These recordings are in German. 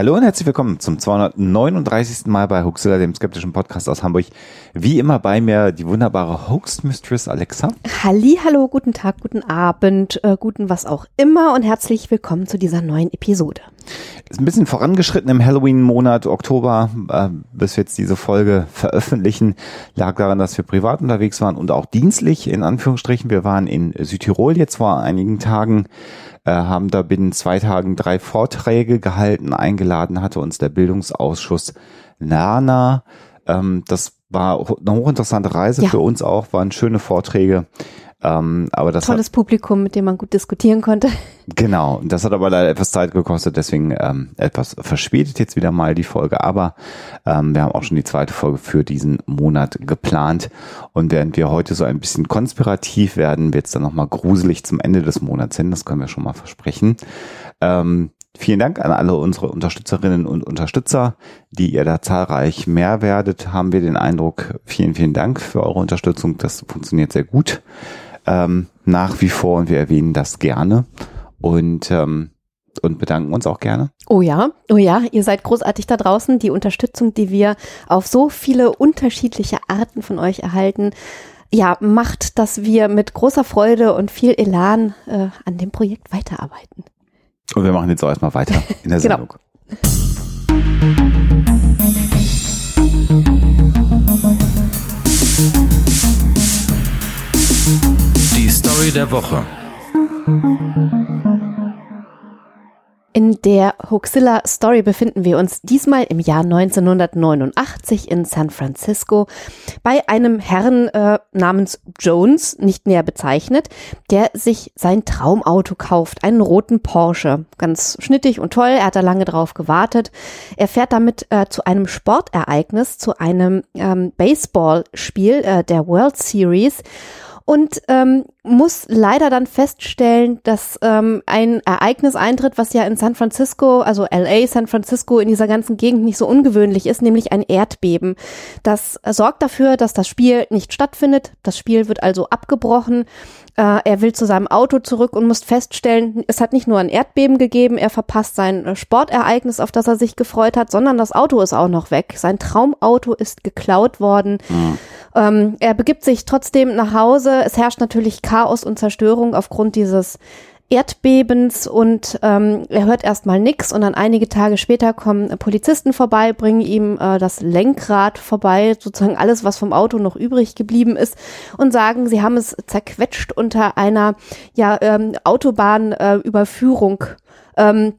Hallo und herzlich willkommen zum 239. Mal bei Hoaxilla, dem skeptischen Podcast aus Hamburg. Wie immer bei mir die wunderbare Hoax Mistress Alexa. Halli, hallo, guten Tag, guten Abend, äh, guten was auch immer und herzlich willkommen zu dieser neuen Episode. Ist ein bisschen vorangeschritten im Halloween-Monat Oktober, äh, bis wir jetzt diese Folge veröffentlichen, lag daran, dass wir privat unterwegs waren und auch dienstlich, in Anführungsstrichen. Wir waren in Südtirol jetzt vor einigen Tagen äh, haben da binnen zwei Tagen drei Vorträge gehalten. Eingeladen hatte uns der Bildungsausschuss Nana. Ähm, das war eine hochinteressante Reise Ja. für uns auch, waren schöne Vorträge. Ähm, aber das Tolles Publikum, mit dem man gut diskutieren konnte. hat, genau, das hat aber leider etwas Zeit gekostet, deswegen ähm, etwas verspätet jetzt wieder mal die Folge. Aber ähm, wir haben auch schon die zweite Folge für diesen Monat geplant. Und während wir heute so ein bisschen konspirativ werden, wird es dann nochmal gruselig zum Ende des Monats hin. Das können wir schon mal versprechen. Ähm, vielen Dank an alle unsere Unterstützerinnen und Unterstützer, die ihr da zahlreich mehr werdet, haben wir den Eindruck. Vielen, vielen Dank für eure Unterstützung. Das funktioniert sehr gut. Ähm, nach wie vor und wir erwähnen das gerne und, ähm, und bedanken uns auch gerne. Oh ja, oh ja, ihr seid großartig da draußen. Die Unterstützung, die wir auf so viele unterschiedliche Arten von euch erhalten, ja, macht, dass wir mit großer Freude und viel Elan äh, an dem Projekt weiterarbeiten. Und wir machen jetzt auch erstmal weiter in der Genau. Sendung. Die Story der Woche. In der Hoaxilla Story befinden wir uns diesmal im Jahr 1989 in San Francisco bei einem Herrn äh, namens Jones, nicht näher bezeichnet, der sich sein Traumauto kauft, einen roten Porsche. Ganz schnittig und toll, er hat da lange drauf gewartet. Er fährt damit äh, zu einem Sportereignis, zu einem ähm, Baseballspiel äh, der World Series und ähm, muss leider dann feststellen, dass ähm, ein Ereignis eintritt, was ja in San Francisco, also LA, San Francisco, in dieser ganzen Gegend nicht so ungewöhnlich ist, nämlich ein Erdbeben. Das sorgt dafür, dass das Spiel nicht stattfindet. Das Spiel wird also abgebrochen. Äh, er will zu seinem Auto zurück und muss feststellen, es hat nicht nur ein Erdbeben gegeben, er verpasst sein äh, Sportereignis, auf das er sich gefreut hat, sondern das Auto ist auch noch weg. Sein Traumauto ist geklaut worden. Ähm, er begibt sich trotzdem nach Hause. Es herrscht natürlich Chaos und Zerstörung aufgrund dieses Erdbebens und ähm, er hört erstmal nix und dann einige Tage später kommen Polizisten vorbei, bringen ihm äh, das Lenkrad vorbei, sozusagen alles, was vom Auto noch übrig geblieben ist und sagen, sie haben es zerquetscht unter einer ja, ähm, Autobahnüberführung. Äh, ähm,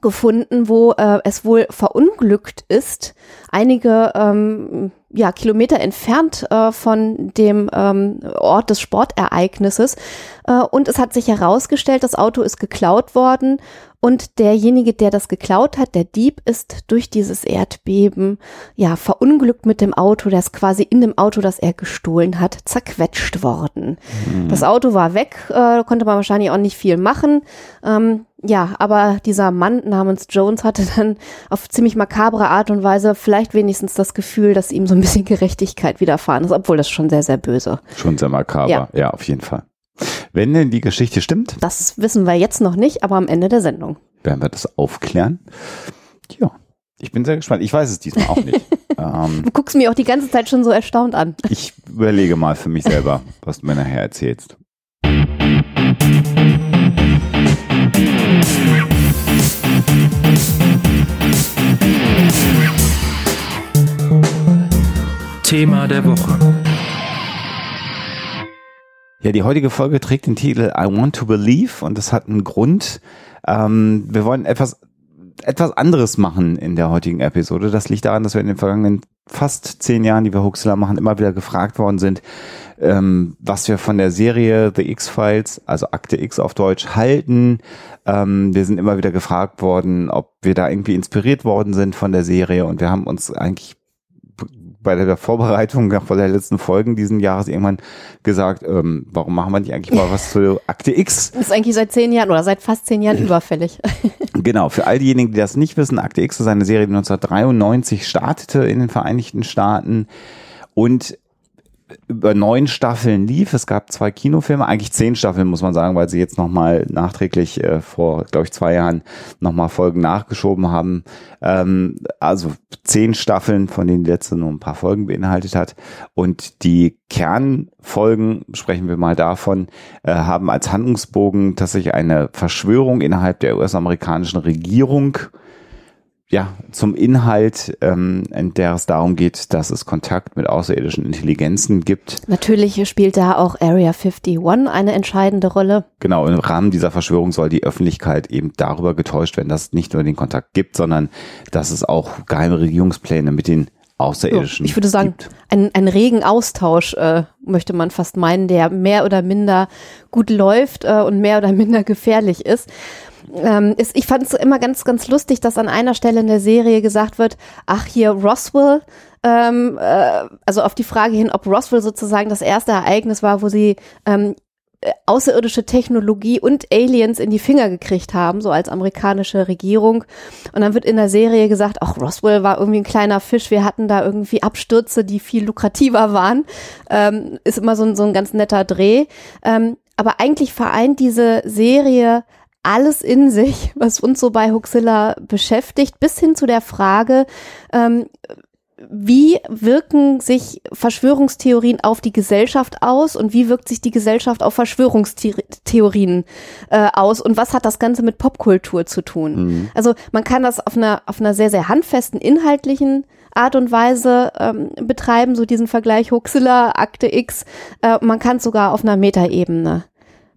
gefunden, wo äh, es wohl verunglückt ist, einige ähm, ja, Kilometer entfernt äh, von dem ähm, Ort des Sportereignisses. Äh, und es hat sich herausgestellt, das Auto ist geklaut worden und derjenige, der das geklaut hat, der Dieb, ist durch dieses Erdbeben ja verunglückt mit dem Auto, das quasi in dem Auto, das er gestohlen hat, zerquetscht worden. Das Auto war weg, äh, konnte man wahrscheinlich auch nicht viel machen. Ähm, ja, aber dieser Mann namens Jones hatte dann auf ziemlich makabre Art und Weise vielleicht wenigstens das Gefühl, dass ihm so ein bisschen Gerechtigkeit widerfahren ist, obwohl das schon sehr, sehr böse. Schon sehr makaber. Ja. Ja. auf jeden Fall. Wenn denn die Geschichte stimmt, Das wissen wir jetzt noch nicht, aber am Ende der Sendung. werden wir das aufklären. Ja, ich bin sehr gespannt. Ich weiß es diesmal auch nicht. ähm, Du guckst mir auch die ganze Zeit schon so erstaunt an. ich überlege mal für mich selber, was du mir nachher erzählst. Thema der Woche. Ja, die heutige Folge trägt den Titel I Want to Believe und das hat einen Grund. Ähm, wir wollen etwas, etwas anderes machen in der heutigen Episode. Das liegt daran, dass wir in den vergangenen fast zehn Jahren, die wir Huxler machen, immer wieder gefragt worden sind, ähm, was wir von der Serie The X-Files, also Akte X auf Deutsch, halten. Ähm, wir sind immer wieder gefragt worden, ob wir da irgendwie inspiriert worden sind von der Serie und wir haben uns eigentlich bei der Vorbereitung vor der letzten Folgen diesen Jahres irgendwann gesagt, ähm, warum machen wir nicht eigentlich mal was zu Akte X? Das ist eigentlich seit zehn Jahren oder seit fast zehn Jahren überfällig. Genau, für all diejenigen, die das nicht wissen, Akte X ist eine Serie, die 1993 startete in den Vereinigten Staaten und über neun Staffeln lief. Es gab zwei Kinofilme, eigentlich zehn Staffeln muss man sagen, weil sie jetzt nochmal nachträglich äh, vor, glaube ich, zwei Jahren nochmal Folgen nachgeschoben haben. Ähm, also zehn Staffeln, von denen die letzte nur ein paar Folgen beinhaltet hat. Und die Kernfolgen, sprechen wir mal davon, äh, haben als Handlungsbogen tatsächlich eine Verschwörung innerhalb der US-amerikanischen Regierung ja, zum Inhalt, ähm, in der es darum geht, dass es Kontakt mit außerirdischen Intelligenzen gibt. Natürlich spielt da auch Area 51 eine entscheidende Rolle. Genau, im Rahmen dieser Verschwörung soll die Öffentlichkeit eben darüber getäuscht werden, dass es nicht nur den Kontakt gibt, sondern dass es auch geheime Regierungspläne mit den Außerirdischen. Ich würde sagen, ein, ein regen Austausch äh, möchte man fast meinen, der mehr oder minder gut läuft äh, und mehr oder minder gefährlich ist ähm, ist, ich fand es immer ganz, ganz lustig, dass an einer Stelle in der Serie gesagt wird, ach hier Roswell, ähm, äh, also auf die Frage hin, ob Roswell sozusagen das erste Ereignis war, wo sie ähm, äh, außerirdische Technologie und Aliens in die Finger gekriegt haben, so als amerikanische Regierung. Und dann wird in der Serie gesagt, auch Roswell war irgendwie ein kleiner Fisch, wir hatten da irgendwie Abstürze, die viel lukrativer waren. Ähm, ist immer so ein, so ein ganz netter Dreh. Ähm, aber eigentlich vereint diese Serie alles in sich, was uns so bei Huxilla beschäftigt, bis hin zu der Frage, ähm, wie wirken sich Verschwörungstheorien auf die Gesellschaft aus und wie wirkt sich die Gesellschaft auf Verschwörungstheorien äh, aus und was hat das Ganze mit Popkultur zu tun? Mhm. Also man kann das auf einer, auf einer sehr, sehr handfesten inhaltlichen Art und Weise ähm, betreiben, so diesen Vergleich Huxilla, Akte X. Äh, man kann es sogar auf einer Metaebene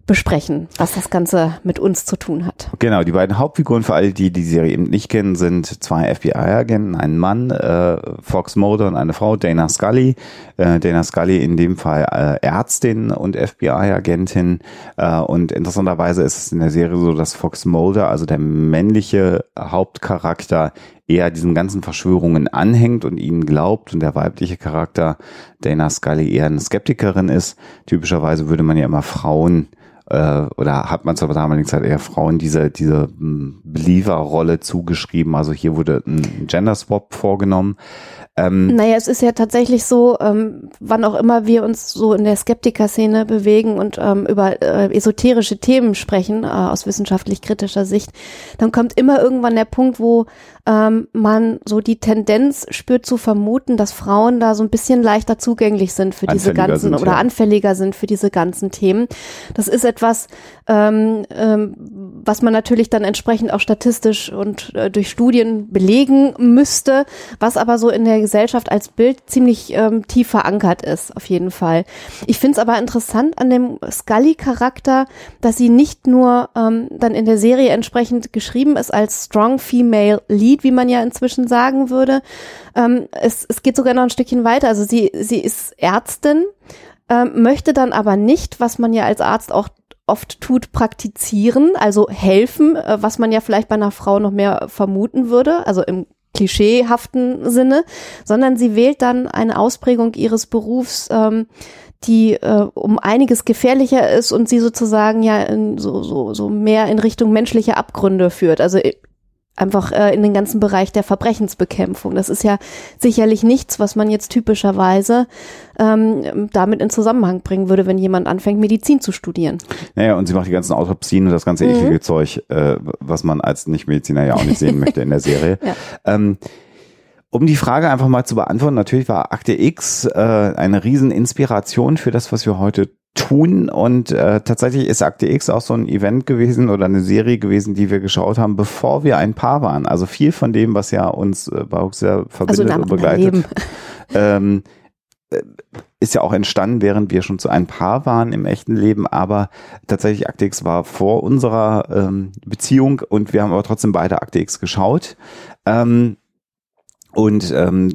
besprechen, was das Ganze mit uns zu tun hat. Genau, die beiden Hauptfiguren für alle, die die Serie eben nicht kennen, sind zwei FBI-Agenten, ein Mann, äh, Fox Mulder und eine Frau, Dana Scully. Äh, Dana Scully in dem Fall äh, Ärztin und FBI-Agentin. Äh, und interessanterweise ist es in der Serie so, dass Fox Mulder, also der männliche Hauptcharakter, eher diesen ganzen Verschwörungen anhängt und ihnen glaubt und der weibliche Charakter Dana Scully eher eine Skeptikerin ist. Typischerweise würde man ja immer Frauen äh, oder hat man zur damaligen Zeit eher Frauen diese, diese hm, Believer-Rolle zugeschrieben. Also hier wurde ein Gender Swap vorgenommen. Ähm, naja, es ist ja tatsächlich so, ähm, wann auch immer wir uns so in der Skeptiker-Szene bewegen und ähm, über äh, esoterische Themen sprechen, äh, aus wissenschaftlich kritischer Sicht, dann kommt immer irgendwann der Punkt, wo ähm, man so die Tendenz spürt zu vermuten, dass Frauen da so ein bisschen leichter zugänglich sind für diese ganzen sind, oder ja. anfälliger sind für diese ganzen Themen. Das ist etwas, ähm, ähm, was man natürlich dann entsprechend auch statistisch und äh, durch Studien belegen müsste, was aber so in der Gesellschaft als Bild ziemlich ähm, tief verankert ist, auf jeden Fall. Ich finde es aber interessant an dem Scully-Charakter, dass sie nicht nur ähm, dann in der Serie entsprechend geschrieben ist als Strong Female Lead, wie man ja inzwischen sagen würde. Ähm, es, es geht sogar noch ein Stückchen weiter. Also sie, sie ist Ärztin, ähm, möchte dann aber nicht, was man ja als Arzt auch oft tut, praktizieren, also helfen, äh, was man ja vielleicht bei einer Frau noch mehr vermuten würde, also im klischeehaften Sinne, sondern sie wählt dann eine Ausprägung ihres Berufs, ähm, die äh, um einiges gefährlicher ist und sie sozusagen ja in so, so, so mehr in Richtung menschliche Abgründe führt. Also äh, einfach äh, in den ganzen Bereich der Verbrechensbekämpfung. Das ist ja sicherlich nichts, was man jetzt typischerweise ähm, damit in Zusammenhang bringen würde, wenn jemand anfängt, Medizin zu studieren. Naja, und sie macht die ganzen Autopsien und das ganze mhm. eklige Zeug, äh, was man als Nichtmediziner ja auch nicht sehen möchte in der Serie. Ja. Ähm, um die Frage einfach mal zu beantworten, natürlich war Akte X äh, eine Rieseninspiration für das, was wir heute tun. Und äh, tatsächlich ist Akte X auch so ein Event gewesen oder eine Serie gewesen, die wir geschaut haben, bevor wir ein Paar waren. Also viel von dem, was ja uns äh, bei Huxer verbindet also und begleitet, ähm, äh, ist ja auch entstanden, während wir schon zu ein Paar waren im echten Leben. Aber tatsächlich Akte X war vor unserer ähm, Beziehung und wir haben aber trotzdem beide Akte X geschaut. Ähm, und ähm,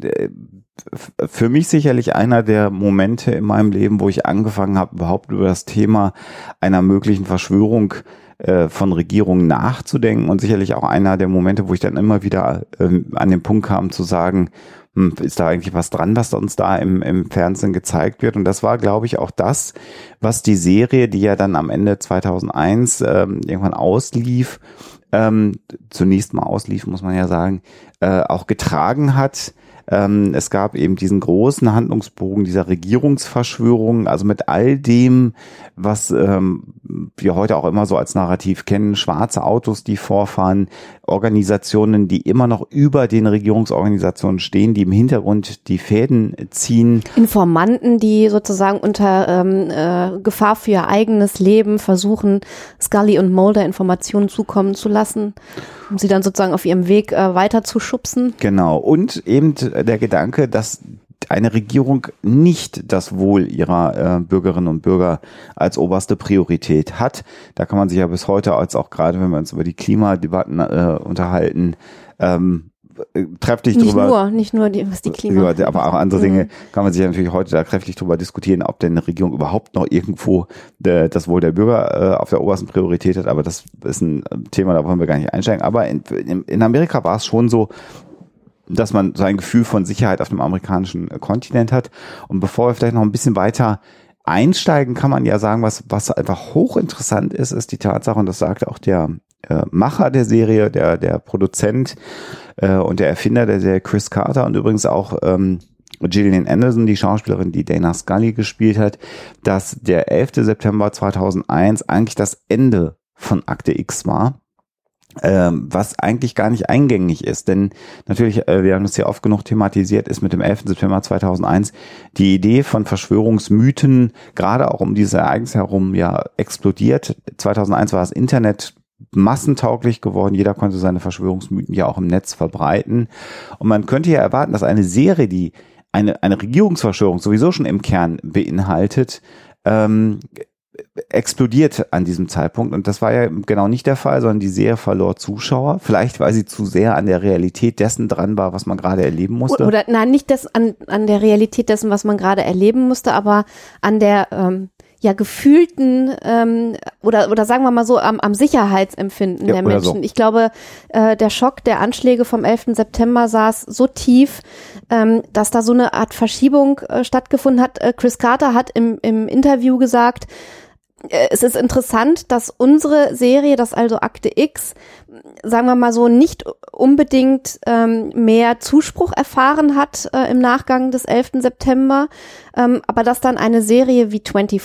für mich sicherlich einer der Momente in meinem Leben, wo ich angefangen habe, überhaupt über das Thema einer möglichen Verschwörung äh, von Regierungen nachzudenken und sicherlich auch einer der Momente, wo ich dann immer wieder äh, an den Punkt kam zu sagen, hm, ist da eigentlich was dran, was uns da im, im Fernsehen gezeigt wird? Und das war, glaube ich, auch das, was die Serie, die ja dann am Ende 2001 ähm, irgendwann auslief, ähm, zunächst mal auslief, muss man ja sagen, äh, auch getragen hat ähm, es gab eben diesen großen Handlungsbogen dieser Regierungsverschwörung, also mit all dem, was ähm, wir heute auch immer so als Narrativ kennen, schwarze Autos, die vorfahren, Organisationen, die immer noch über den Regierungsorganisationen stehen, die im Hintergrund die Fäden ziehen. Informanten, die sozusagen unter ähm, äh, Gefahr für ihr eigenes Leben versuchen, Scully und Mulder Informationen zukommen zu lassen, um sie dann sozusagen auf ihrem Weg äh, weiter zu schubsen. Genau. Und eben der Gedanke, dass eine Regierung nicht das Wohl ihrer äh, Bürgerinnen und Bürger als oberste Priorität hat. Da kann man sich ja bis heute, als auch gerade wenn wir uns über die Klimadebatten äh, unterhalten, ähm, äh, kräftig nicht drüber. Nur, nicht nur, die, was die Klima. Ja, aber auch andere Dinge kann man sich natürlich heute da kräftig drüber diskutieren, ob denn eine Regierung überhaupt noch irgendwo de, das Wohl der Bürger äh, auf der obersten Priorität hat. Aber das ist ein äh, Thema, da wollen wir gar nicht einsteigen. Aber in, in Amerika war es schon so, dass man so ein Gefühl von Sicherheit auf dem amerikanischen äh, Kontinent hat. Und bevor wir vielleicht noch ein bisschen weiter einsteigen, kann man ja sagen, was, was einfach hochinteressant ist, ist die Tatsache, und das sagte auch der äh, Macher der Serie, der, der Produzent äh, und der Erfinder der Serie Chris Carter und übrigens auch ähm, Gillian Anderson, die Schauspielerin, die Dana Scully gespielt hat, dass der 11. September 2001 eigentlich das Ende von Akte X war was eigentlich gar nicht eingängig ist. Denn natürlich, äh, wir haben das ja oft genug thematisiert, ist mit dem 11. September 2001 die Idee von Verschwörungsmythen, gerade auch um dieses Ereignis herum, ja explodiert. 2001 war das Internet massentauglich geworden. Jeder konnte seine Verschwörungsmythen ja auch im Netz verbreiten. Und man könnte ja erwarten, dass eine Serie, die eine, eine Regierungsverschwörung sowieso schon im Kern beinhaltet, ähm, explodiert an diesem Zeitpunkt. Und das war ja genau nicht der Fall, sondern die Serie verlor Zuschauer. Vielleicht, weil sie zu sehr an der Realität dessen dran war, was man gerade erleben musste. Oder nein, nicht das an, an der Realität dessen, was man gerade erleben musste, aber an der ähm, ja gefühlten ähm, oder oder sagen wir mal so am, am Sicherheitsempfinden Ja, der Menschen. so. Ich glaube, äh, der Schock der Anschläge vom 11. September saß so tief, ähm, dass da so eine Art Verschiebung äh, stattgefunden hat. Äh, Chris Carter hat im, im Interview gesagt, es ist interessant, dass unsere Serie, das also Akte X, sagen wir mal so, nicht unbedingt ähm, mehr Zuspruch erfahren hat äh, im Nachgang des 11. September, ähm, aber dass dann eine Serie wie 24,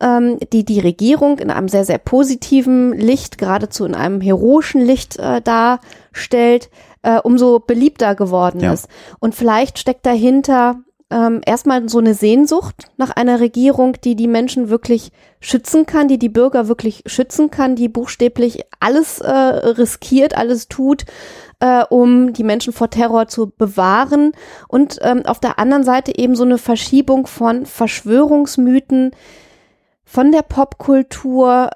ähm, die die Regierung in einem sehr, sehr positiven Licht, geradezu in einem heroischen Licht äh, darstellt, äh, umso beliebter geworden Ja. ist. Und vielleicht steckt dahinter ähm, erstmal so eine Sehnsucht nach einer Regierung, die die Menschen wirklich schützen kann, die die Bürger wirklich schützen kann, die buchstäblich alles äh, riskiert, alles tut, äh, um die Menschen vor Terror zu bewahren. Und ähm, auf der anderen Seite eben so eine Verschiebung von Verschwörungsmythen von der Popkultur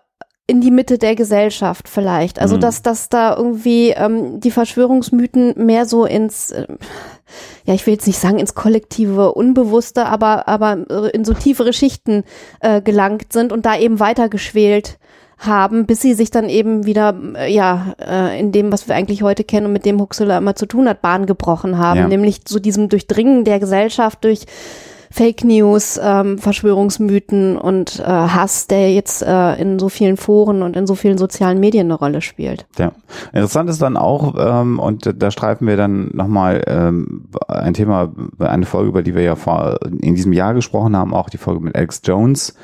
in die Mitte der Gesellschaft vielleicht. Also Mhm. dass, dass da irgendwie ähm, die Verschwörungsmythen mehr so ins, äh, ja, ich will jetzt nicht sagen ins kollektive Unbewusste, aber, aber äh, in so tiefere Schichten äh, gelangt sind und da eben weitergeschwelt haben, bis sie sich dann eben wieder, äh, ja, äh, in dem, was wir eigentlich heute kennen und mit dem Huxilla immer zu tun hat, Bahn gebrochen haben. Ja. Nämlich so diesem Durchdringen der Gesellschaft durch Fake News, ähm, Verschwörungsmythen und äh, Hass, der jetzt äh, in so vielen Foren und in so vielen sozialen Medien eine Rolle spielt. Ja. Interessant ist dann auch, ähm, und da streifen wir dann nochmal ähm, ein Thema, eine Folge, über die wir ja vor, in diesem Jahr gesprochen haben, auch die Folge mit Alex Jones.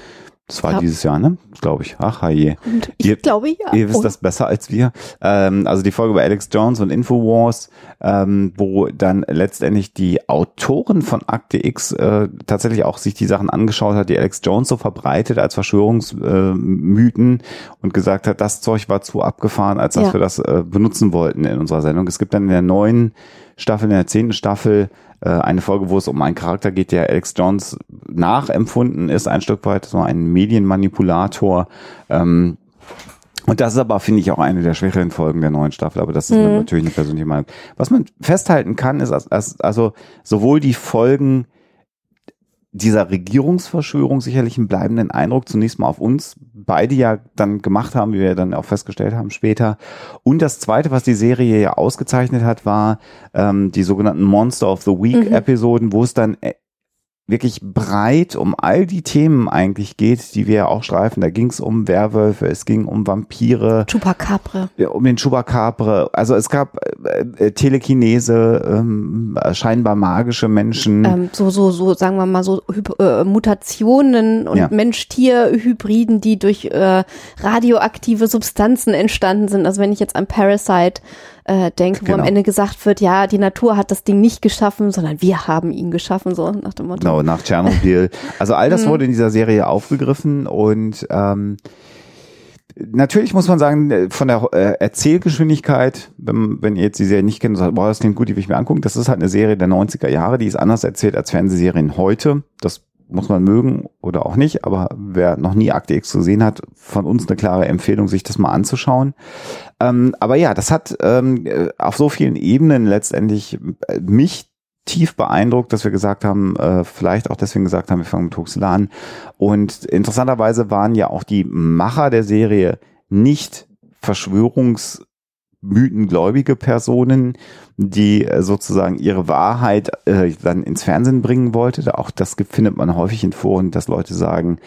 Das war Ja. dieses Jahr, ne? Glaube ich. Ach, je. Und ich Ihr- glaube ja. Ihr wisst Oh, das besser als wir. Ähm, also die Folge über Alex Jones und Infowars, ähm, wo dann letztendlich die Autorin von Akte X äh, tatsächlich auch sich die Sachen angeschaut hat, die Alex Jones so verbreitet als Verschwörungsmythen äh, und gesagt hat, das Zeug war zu abgefahren, als dass Ja. wir das äh, benutzen wollten in unserer Sendung. Es gibt dann in der neuen Staffel, in der zehnten Staffel, äh, eine Folge, wo es um einen Charakter geht, der Alex Jones nachempfunden ist, ein Stück weit so ein Medienmanipulator. Ähm, und das ist aber, finde ich, auch eine der schwächeren Folgen der neuen Staffel, aber das ist Mhm. natürlich eine persönliche Meinung. Was man festhalten kann, ist, also sowohl die Folgen dieser Regierungsverschwörung sicherlich einen bleibenden Eindruck zunächst mal auf uns beide ja dann gemacht haben, wie wir dann auch festgestellt haben später. Und das Zweite, was die Serie ja ausgezeichnet hat, war ähm, die sogenannten Monster of the Week Episoden, wo es dann äh, wirklich breit um all die Themen eigentlich geht, die wir ja auch streifen. Da ging es um Werwölfe, es ging um Vampire, Chupacabra. um den Chupacabra. Also es gab äh, äh, Telekinese, ähm, scheinbar magische Menschen. Ähm, so, so, so, sagen wir mal, so äh, Mutationen und Ja. Mensch-Tier-Hybriden, die durch äh, radioaktive Substanzen entstanden sind. Also wenn ich jetzt an Parasite äh, denke, wo Genau. am Ende gesagt wird, ja, die Natur hat das Ding nicht geschaffen, sondern wir haben ihn geschaffen, so nach dem Motto. Genau, nach Tschernobyl. Also all Mhm. das wurde in dieser Serie aufgegriffen und ähm, natürlich muss man sagen, äh, von der äh, Erzählgeschwindigkeit, wenn, wenn ihr jetzt die Serie nicht kennt und sagt, boah, das klingt gut, die will ich mir angucken, das ist halt eine Serie der 90er Jahre, die ist anders erzählt als Fernsehserien heute. Das muss man mögen oder auch nicht, aber wer noch nie Akte X gesehen hat, von uns eine klare Empfehlung, sich das mal anzuschauen. Ähm, aber ja, das hat ähm, äh, auf so vielen Ebenen letztendlich äh, mich tief beeindruckt, dass wir gesagt haben, äh, vielleicht auch deswegen gesagt haben, wir fangen mit Huxley an. Und interessanterweise waren ja auch die Macher der Serie nicht verschwörungsmythengläubige Personen, die äh, sozusagen ihre Wahrheit äh, dann ins Fernsehen bringen wollte. Auch das findet man häufig in Foren, dass Leute sagen,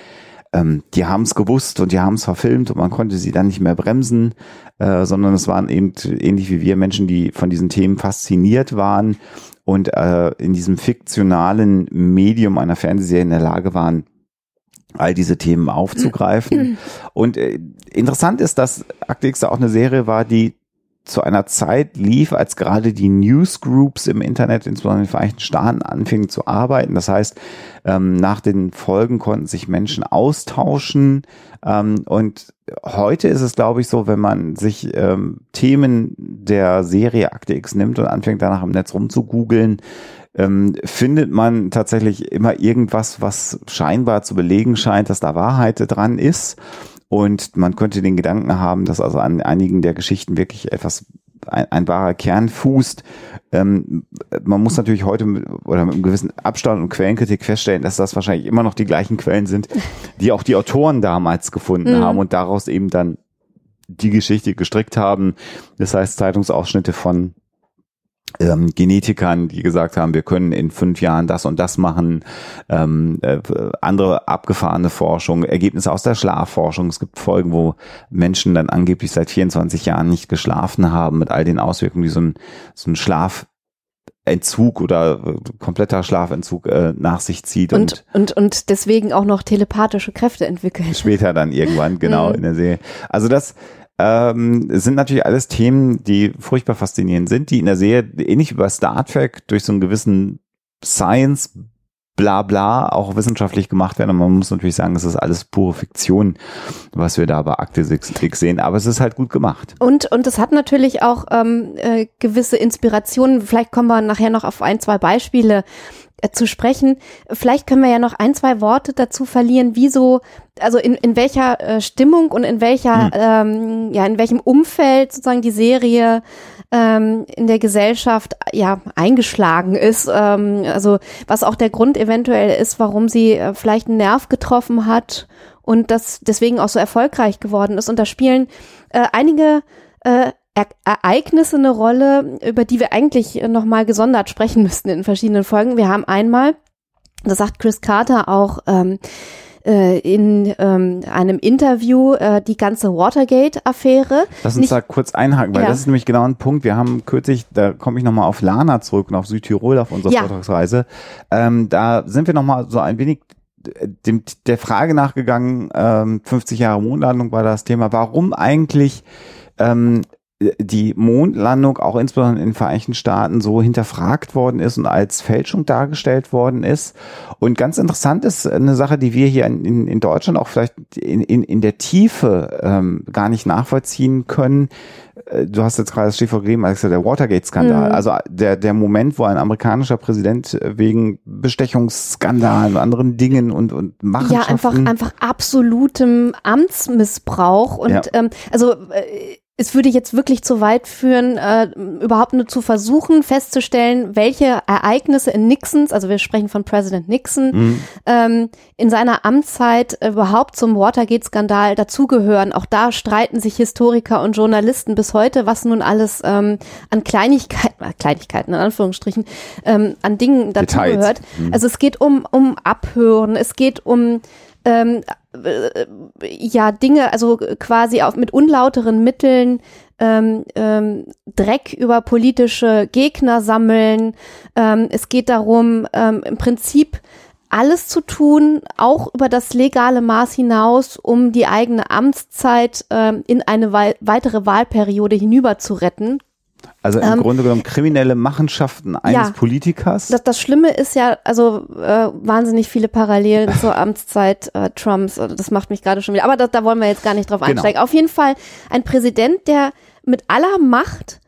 ähm, die haben es gewusst und die haben es verfilmt und man konnte sie dann nicht mehr bremsen, äh, sondern es waren eben ähnlich wie wir Menschen, die von diesen Themen fasziniert waren und äh, in diesem fiktionalen Medium einer Fernsehserie in der Lage waren, all diese Themen aufzugreifen. Und äh, interessant ist, dass Akte X auch eine Serie war, die zu einer Zeit lief, als gerade die Newsgroups im Internet, insbesondere in den Vereinigten Staaten, anfingen zu arbeiten. Das heißt, ähm, nach den Folgen konnten sich Menschen austauschen. Ähm, und heute ist es, glaube ich, so, wenn man sich ähm, Themen der Serie Akte X nimmt und anfängt danach im Netz rumzugoogeln, ähm, findet man tatsächlich immer irgendwas, was scheinbar zu belegen scheint, dass da Wahrheit dran ist. Und man könnte den Gedanken haben, dass also an einigen der Geschichten wirklich etwas ein, ein wahrer Kern fußt. Ähm, man muss natürlich heute mit, oder mit einem gewissen Abstand und Quellenkritik feststellen, dass das wahrscheinlich immer noch die gleichen Quellen sind, die auch die Autoren damals gefunden Mhm. haben und daraus eben dann die Geschichte gestrickt haben. Das heißt, Zeitungsausschnitte von ähm, Genetikern, die gesagt haben, wir können in fünf Jahren das und das machen, ähm, äh, andere abgefahrene Forschung, Ergebnisse aus der Schlafforschung. Es gibt Folgen, wo Menschen dann angeblich seit 24 Jahren nicht geschlafen haben, mit all den Auswirkungen, die so ein, so ein Schlafentzug oder äh, kompletter Schlafentzug äh, nach sich zieht und, Und, und, und deswegen auch noch telepathische Kräfte entwickelt. später dann irgendwann, genau, in der Serie. Also das ähm, sind natürlich alles Themen, die furchtbar faszinierend sind, die in der Serie ähnlich wie bei Star Trek durch so einen gewissen Science bla bla auch wissenschaftlich gemacht werden. Und man muss natürlich sagen, es ist alles pure Fiktion, was wir da bei Akte X sehen. Aber es ist halt gut gemacht. Und, und es hat natürlich auch ähm, äh, gewisse Inspirationen. Vielleicht kommen wir nachher noch auf ein, zwei Beispiele zu sprechen. Vielleicht können wir ja noch ein, zwei Worte dazu verlieren, wie so, also in, in welcher äh, Stimmung und in welcher, ähm, ja, in welchem Umfeld sozusagen die Serie ähm, in der Gesellschaft ja eingeschlagen ist. Ähm, also was auch der Grund eventuell ist, warum sie äh, vielleicht einen Nerv getroffen hat und das deswegen auch so erfolgreich geworden ist. Und da spielen äh, einige äh, er Ereignisse eine Rolle, über die wir eigentlich nochmal gesondert sprechen müssten in verschiedenen Folgen. Wir haben einmal, das sagt Chris Carter auch ähm, äh, in ähm, einem Interview, äh, die ganze Watergate-Affäre. Lass uns Nicht- da kurz einhaken, weil Ja. das ist nämlich genau ein Punkt. Wir haben kürzlich, da komme ich nochmal auf Lana zurück und auf Südtirol auf unserer Ja. Vortragsreise. Ähm, da sind wir nochmal so ein wenig dem, der Frage nachgegangen, ähm, 50 Jahre Mondlandung war das Thema, warum eigentlich ähm, die Mondlandung auch insbesondere in den Vereinigten Staaten so hinterfragt worden ist und als Fälschung dargestellt worden ist. Und ganz interessant ist eine Sache, die wir hier in, in, Deutschland auch vielleicht in, in, in der Tiefe ähm, gar nicht nachvollziehen können. Äh, Du hast jetzt gerade das Stichwort gegeben, Alexa, der Watergate-Skandal. Mhm. Also der, der Moment, wo ein amerikanischer Präsident wegen Bestechungsskandalen und anderen Dingen und, und Ja, Machenschaften einfach, einfach absolutem Amtsmissbrauch. Und Ja. ähm, also äh, es würde jetzt wirklich zu weit führen, äh, überhaupt nur zu versuchen, festzustellen, welche Ereignisse in Nixons, also wir sprechen von Präsident Nixon, mhm. ähm, in seiner Amtszeit überhaupt zum Watergate-Skandal dazugehören. Auch da streiten sich Historiker und Journalisten bis heute, was nun alles ähm, an Kleinigkeiten, äh, Kleinigkeiten in Anführungsstrichen, ähm, an Dingen dazugehört. Mhm. Also es geht um, um Abhören, es geht um ähm, äh, ja Dinge, also quasi auch mit unlauteren Mitteln ähm, ähm, Dreck über politische Gegner sammeln. Ähm, es geht darum, ähm, im Prinzip alles zu tun, auch über das legale Maß hinaus, um die eigene Amtszeit ähm, in eine weitere Wahlperiode hinüber zu retten. Also im ähm, Grunde genommen kriminelle Machenschaften eines ja, Politikers. Das, das Schlimme ist ja, also äh, wahnsinnig viele Parallelen zur Amtszeit äh, Trumps. Also das macht mich gerade schon wieder. Aber da, da wollen wir jetzt gar nicht drauf genau. einsteigen. Auf jeden Fall ein Präsident, der mit aller Macht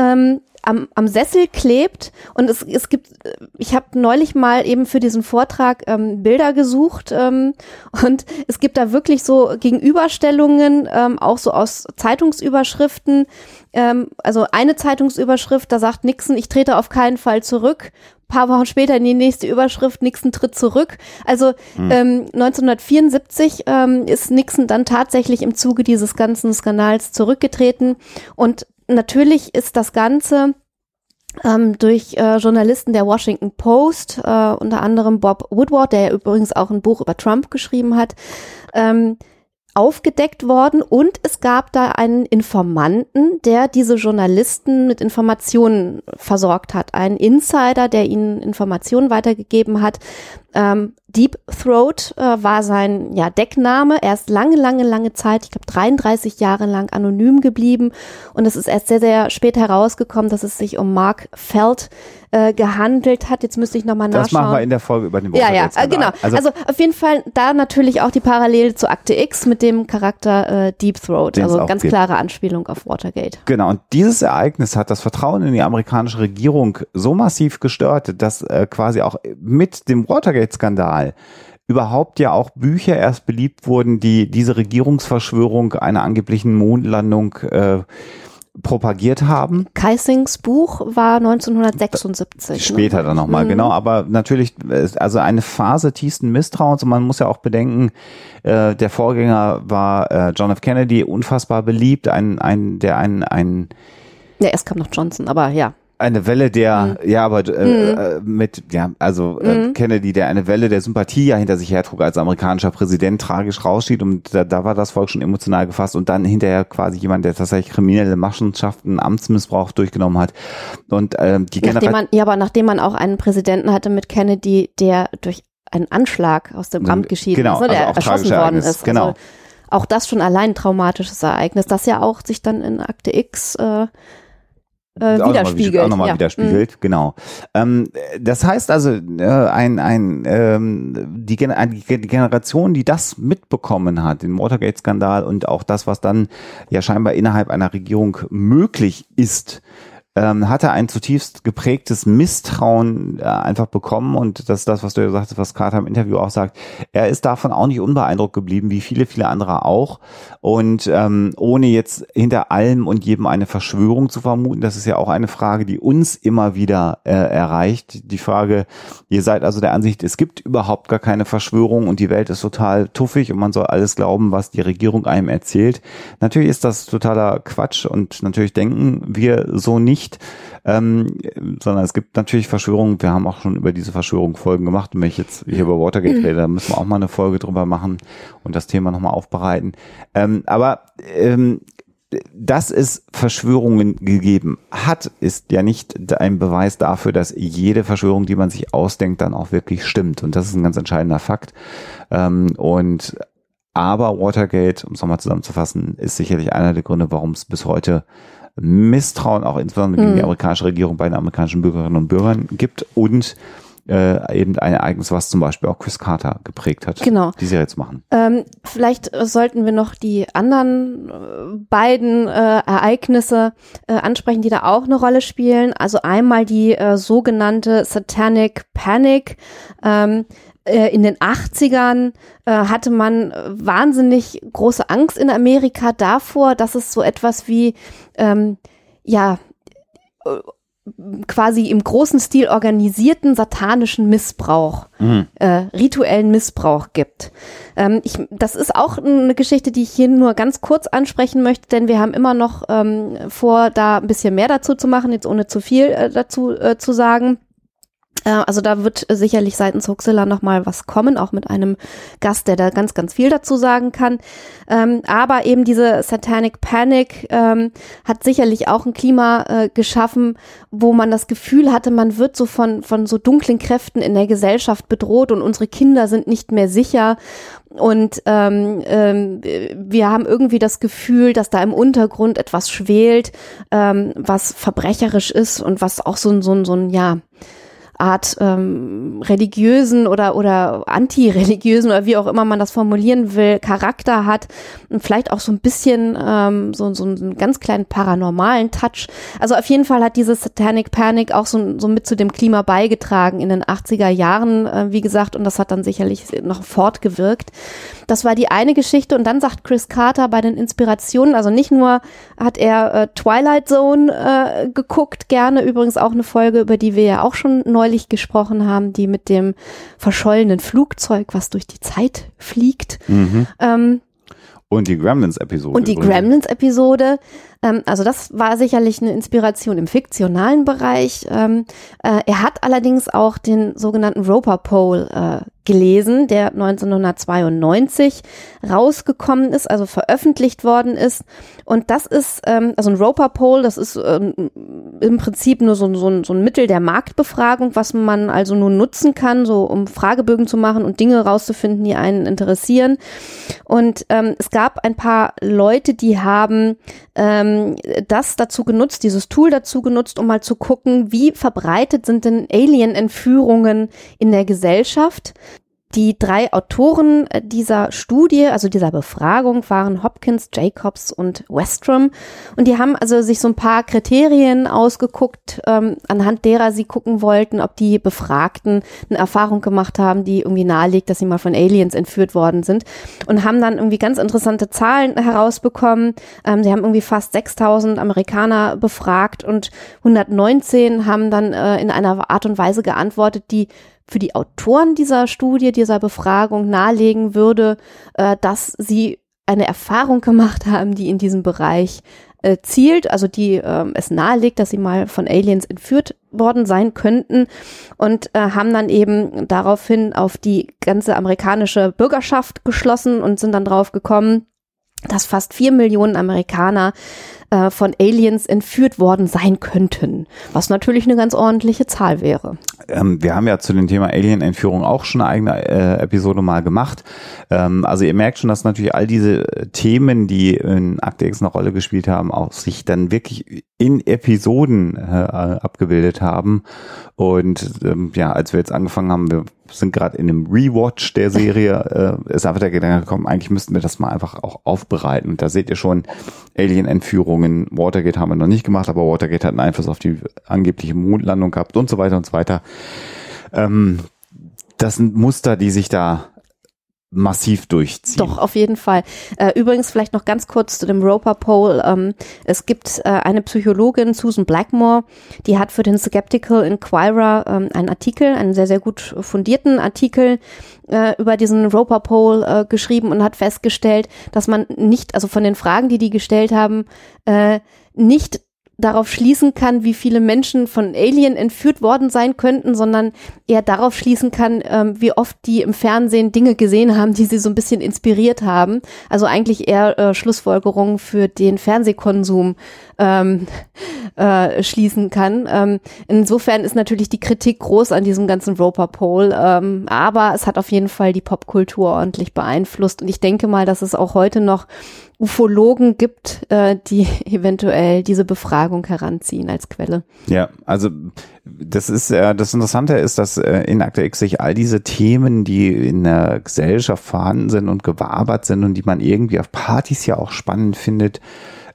ähm, am, am Sessel klebt und es, es gibt, ich habe neulich mal eben für diesen Vortrag ähm, Bilder gesucht ähm, und es gibt da wirklich so Gegenüberstellungen, ähm, auch so aus Zeitungsüberschriften. Ähm, also eine Zeitungsüberschrift, da sagt Nixon, ich trete auf keinen Fall zurück. Ein paar Wochen später in die nächste Überschrift, Nixon tritt zurück. Also hm. ähm, 1974 ähm, ist Nixon dann tatsächlich im Zuge dieses ganzen Skandals zurückgetreten und natürlich ist das Ganze ähm, durch äh, Journalisten der Washington Post, äh, unter anderem Bob Woodward, der übrigens auch ein Buch über Trump geschrieben hat, ähm, aufgedeckt worden und es gab da einen Informanten, der diese Journalisten mit Informationen versorgt hat, einen Insider, der ihnen Informationen weitergegeben hat. Ähm, Deep Throat äh, war sein ja, Deckname. Er ist lange, lange, lange Zeit, ich glaube 33 Jahre lang anonym geblieben und es ist erst sehr, sehr spät herausgekommen, dass es sich um Mark Feld äh, gehandelt hat. Jetzt müsste ich nochmal nachschauen. Das machen wir in der Folge über den Ja, ja, äh, genau. Also, also, auf jeden Fall da natürlich auch die Parallele zu Akte X mit dem Charakter äh, Deep Throat. Also ganz gibt. klare Anspielung auf Watergate. Genau, und dieses Ereignis hat das Vertrauen in die amerikanische Regierung so massiv gestört, dass äh, quasi auch mit dem Watergate-Skandal überhaupt ja auch Bücher erst beliebt wurden, die diese Regierungsverschwörung einer angeblichen Mondlandung äh, propagiert haben. Kaisings Buch war 1976. Ne? Später ne? dann nochmal, mhm. genau. Aber natürlich, also eine Phase tiefsten Misstrauens und man muss ja auch bedenken, äh, der Vorgänger war äh, John F. Kennedy, unfassbar beliebt, ein, ein, der ein, ein ja, erst kam noch Johnson, aber ja eine Welle der, mhm. ja, aber äh, mhm. Äh, mit, ja, also äh, mhm. Kennedy, der eine Welle der Sympathie ja hinter sich hertrug als amerikanischer Präsident, tragisch rausschied und da, da war das Volk schon emotional gefasst und dann hinterher quasi jemand, der tatsächlich kriminelle Machenschaften, Amtsmissbrauch durchgenommen hat und ähm, die nachdem man, Ja, aber nachdem man auch einen Präsidenten hatte mit Kennedy, der durch einen Anschlag aus dem Amt geschieden genau, ist, der also erschossen worden ist. Genau. Also auch das schon allein ein traumatisches Ereignis, das ja auch sich dann in Akte X äh, äh, widerspiegelt. Auch nochmal ja. widerspiegelt, mhm. genau. Ähm, das heißt also, äh, ein, ein, ähm, die, Gen die Generation, die das mitbekommen hat, den Watergate-Skandal und auch das, was dann ja scheinbar innerhalb einer Regierung möglich ist, ähm, hat er ein zutiefst geprägtes Misstrauen äh, einfach bekommen und das ist das, was du gesagt hast, was Carter im Interview auch sagt. Er ist davon auch nicht unbeeindruckt geblieben, wie viele, viele andere auch. Und ähm, ohne jetzt hinter allem und jedem eine Verschwörung zu vermuten, das ist ja auch eine Frage, die uns immer wieder äh, erreicht. Die Frage, ihr seid also der Ansicht, es gibt überhaupt gar keine Verschwörung und die Welt ist total tuffig und man soll alles glauben, was die Regierung einem erzählt. Natürlich ist das totaler Quatsch und natürlich denken wir so nicht nicht, ähm, sondern es gibt natürlich Verschwörungen. Wir haben auch schon über diese Verschwörung Folgen gemacht. Und wenn ich jetzt hier über Watergate rede, da müssen wir auch mal eine Folge drüber machen und das Thema nochmal aufbereiten. Ähm, aber ähm, dass es Verschwörungen gegeben hat, ist ja nicht ein Beweis dafür, dass jede Verschwörung, die man sich ausdenkt, dann auch wirklich stimmt. Und das ist ein ganz entscheidender Fakt. Ähm, und aber Watergate, um es nochmal zusammenzufassen, ist sicherlich einer der Gründe, warum es bis heute Misstrauen auch insbesondere gegen die hm. amerikanische Regierung bei den amerikanischen Bürgerinnen und Bürgern gibt und äh, eben ein Ereignis, was zum Beispiel auch Chris Carter geprägt hat, genau. die Serie zu machen. Ähm, vielleicht sollten wir noch die anderen äh, beiden äh, Ereignisse äh, ansprechen, die da auch eine Rolle spielen. Also einmal die äh, sogenannte Satanic Panic. Ähm, äh, in den 80ern äh, hatte man wahnsinnig große Angst in Amerika davor, dass es so etwas wie, ähm, ja, quasi im großen Stil organisierten satanischen Missbrauch, mhm. äh, rituellen Missbrauch gibt. Ähm, ich, das ist auch eine Geschichte, die ich hier nur ganz kurz ansprechen möchte, denn wir haben immer noch ähm, vor, da ein bisschen mehr dazu zu machen, jetzt ohne zu viel äh, dazu äh, zu sagen. Äh, also da wird sicherlich seitens Huxilla noch mal was kommen, auch mit einem Gast, der da ganz, ganz viel dazu sagen kann. Ähm, aber eben diese Satanic Panic ähm, hat sicherlich auch ein Klima äh, geschaffen, wo man das Gefühl hatte, man wird so von, von so dunklen Kräften in der Gesellschaft bedroht und unsere Kinder sind nicht mehr sicher. Und ähm, ähm, wir haben irgendwie das Gefühl, dass da im Untergrund etwas schwelt, ähm, was verbrecherisch ist und was auch so ein, so ein, so ein, ja, Art ähm, religiösen oder, oder antireligiösen oder wie auch immer man das formulieren will, Charakter hat und vielleicht auch so ein bisschen ähm, so, so einen ganz kleinen paranormalen Touch. Also auf jeden Fall hat diese Satanic Panic auch so, so mit zu dem Klima beigetragen in den 80er Jahren, äh, wie gesagt, und das hat dann sicherlich noch fortgewirkt. Das war die eine Geschichte und dann sagt Chris Carter bei den Inspirationen, also nicht nur hat er äh, Twilight Zone äh, geguckt, gerne übrigens auch eine Folge, über die wir ja auch schon neulich gesprochen haben, die mit dem verschollenen Flugzeug, was durch die Zeit fliegt. Mhm. Ähm, und die Gremlins-Episode. Und die Gremlins-Episode. Ähm, also das war sicherlich eine Inspiration im fiktionalen Bereich. Ähm, äh, er hat allerdings auch den sogenannten Roper Pole äh, gelesen, der 1992 rausgekommen ist, also veröffentlicht worden ist. Und das ist, ähm, also ein Roper Poll, das ist ähm, im Prinzip nur so, so, so ein Mittel der Marktbefragung, was man also nur nutzen kann, so um Fragebögen zu machen und Dinge rauszufinden, die einen interessieren. Und ähm, es gab ein paar Leute, die haben ähm, das dazu genutzt, dieses Tool dazu genutzt, um mal zu gucken, wie verbreitet sind denn Alien-Entführungen in der Gesellschaft. Die drei Autoren äh, dieser Studie, also dieser Befragung, waren Hopkins, Jacobs und Westrom. Und die haben also sich so ein paar Kriterien ausgeguckt, ähm, anhand derer sie gucken wollten, ob die Befragten eine Erfahrung gemacht haben, die irgendwie nahelegt, dass sie mal von Aliens entführt worden sind. Und haben dann irgendwie ganz interessante Zahlen herausbekommen. Ähm, sie haben irgendwie fast 6000 Amerikaner befragt und 119 haben dann äh, in einer Art und Weise geantwortet, die für die Autoren dieser Studie, dieser Befragung nahelegen würde, äh, dass sie eine Erfahrung gemacht haben, die in diesem Bereich äh, zielt, also die äh, es nahelegt, dass sie mal von Aliens entführt worden sein könnten und äh, haben dann eben daraufhin auf die ganze amerikanische Bürgerschaft geschlossen und sind dann drauf gekommen, dass fast vier Millionen Amerikaner äh, von Aliens entführt worden sein könnten, was natürlich eine ganz ordentliche Zahl wäre. Ähm, wir haben ja zu dem Thema Alien-Entführung auch schon eine eigene äh, Episode mal gemacht. Ähm, also ihr merkt schon, dass natürlich all diese Themen, die in Akte X eine Rolle gespielt haben, auch sich dann wirklich in Episoden äh, abgebildet haben. Und ähm, ja, als wir jetzt angefangen haben, wir sind gerade in einem Rewatch der Serie, äh, ist einfach der Gedanke gekommen, eigentlich müssten wir das mal einfach auch aufbereiten. Und da seht ihr schon Alien-Entführungen. Watergate haben wir noch nicht gemacht, aber Watergate hat einen Einfluss auf die angebliche Mondlandung gehabt und so weiter und so weiter. Ähm, das sind Muster, die sich da massiv durchziehen. Doch, auf jeden Fall. Äh, übrigens vielleicht noch ganz kurz zu dem Roper Poll. Ähm, es gibt äh, eine Psychologin, Susan Blackmore, die hat für den Skeptical Inquirer ähm, einen Artikel, einen sehr, sehr gut fundierten Artikel äh, über diesen Roper Poll geschrieben und hat festgestellt, dass man nicht, also von den Fragen, die die gestellt haben, nicht darauf schließen kann, wie viele Menschen von Alien entführt worden sein könnten, sondern eher darauf schließen kann, ähm, wie oft die im Fernsehen Dinge gesehen haben, die sie so ein bisschen inspiriert haben. Also eigentlich eher äh, Schlussfolgerungen für den Fernsehkonsum ähm, äh, schließen kann. Ähm, insofern ist natürlich die Kritik groß an diesem ganzen Roper Poll, ähm, aber es hat auf jeden Fall die Popkultur ordentlich beeinflusst und ich denke mal, dass es auch heute noch Ufologen gibt, äh, die eventuell diese Befragung heranziehen als Quelle. Ja, also das ist äh, das Interessante ist, dass äh, in Akte X sich all diese Themen, die in der Gesellschaft vorhanden sind und gewabert sind und die man irgendwie auf Partys ja auch spannend findet,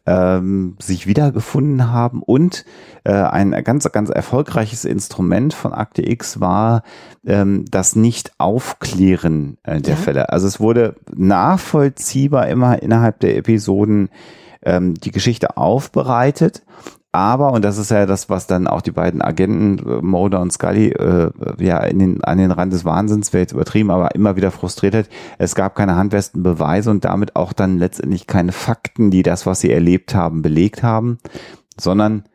ähm, sich wiedergefunden haben und äh, ein ganz, ganz erfolgreiches Instrument von Akte X war ähm, das Nicht-Aufklären äh, der ja. Fälle. Also es wurde nachvollziehbar immer innerhalb der Episoden ähm, die Geschichte aufbereitet, aber, und das ist ja das, was dann auch die beiden Agenten, äh, Mulder und Scully, äh, ja in den, an den Rand des Wahnsinns, wäre jetzt übertrieben, aber immer wieder frustriert hat. Es gab keine handfesten Beweise und damit auch dann letztendlich keine Fakten, die das, was sie erlebt haben, belegt haben, sondern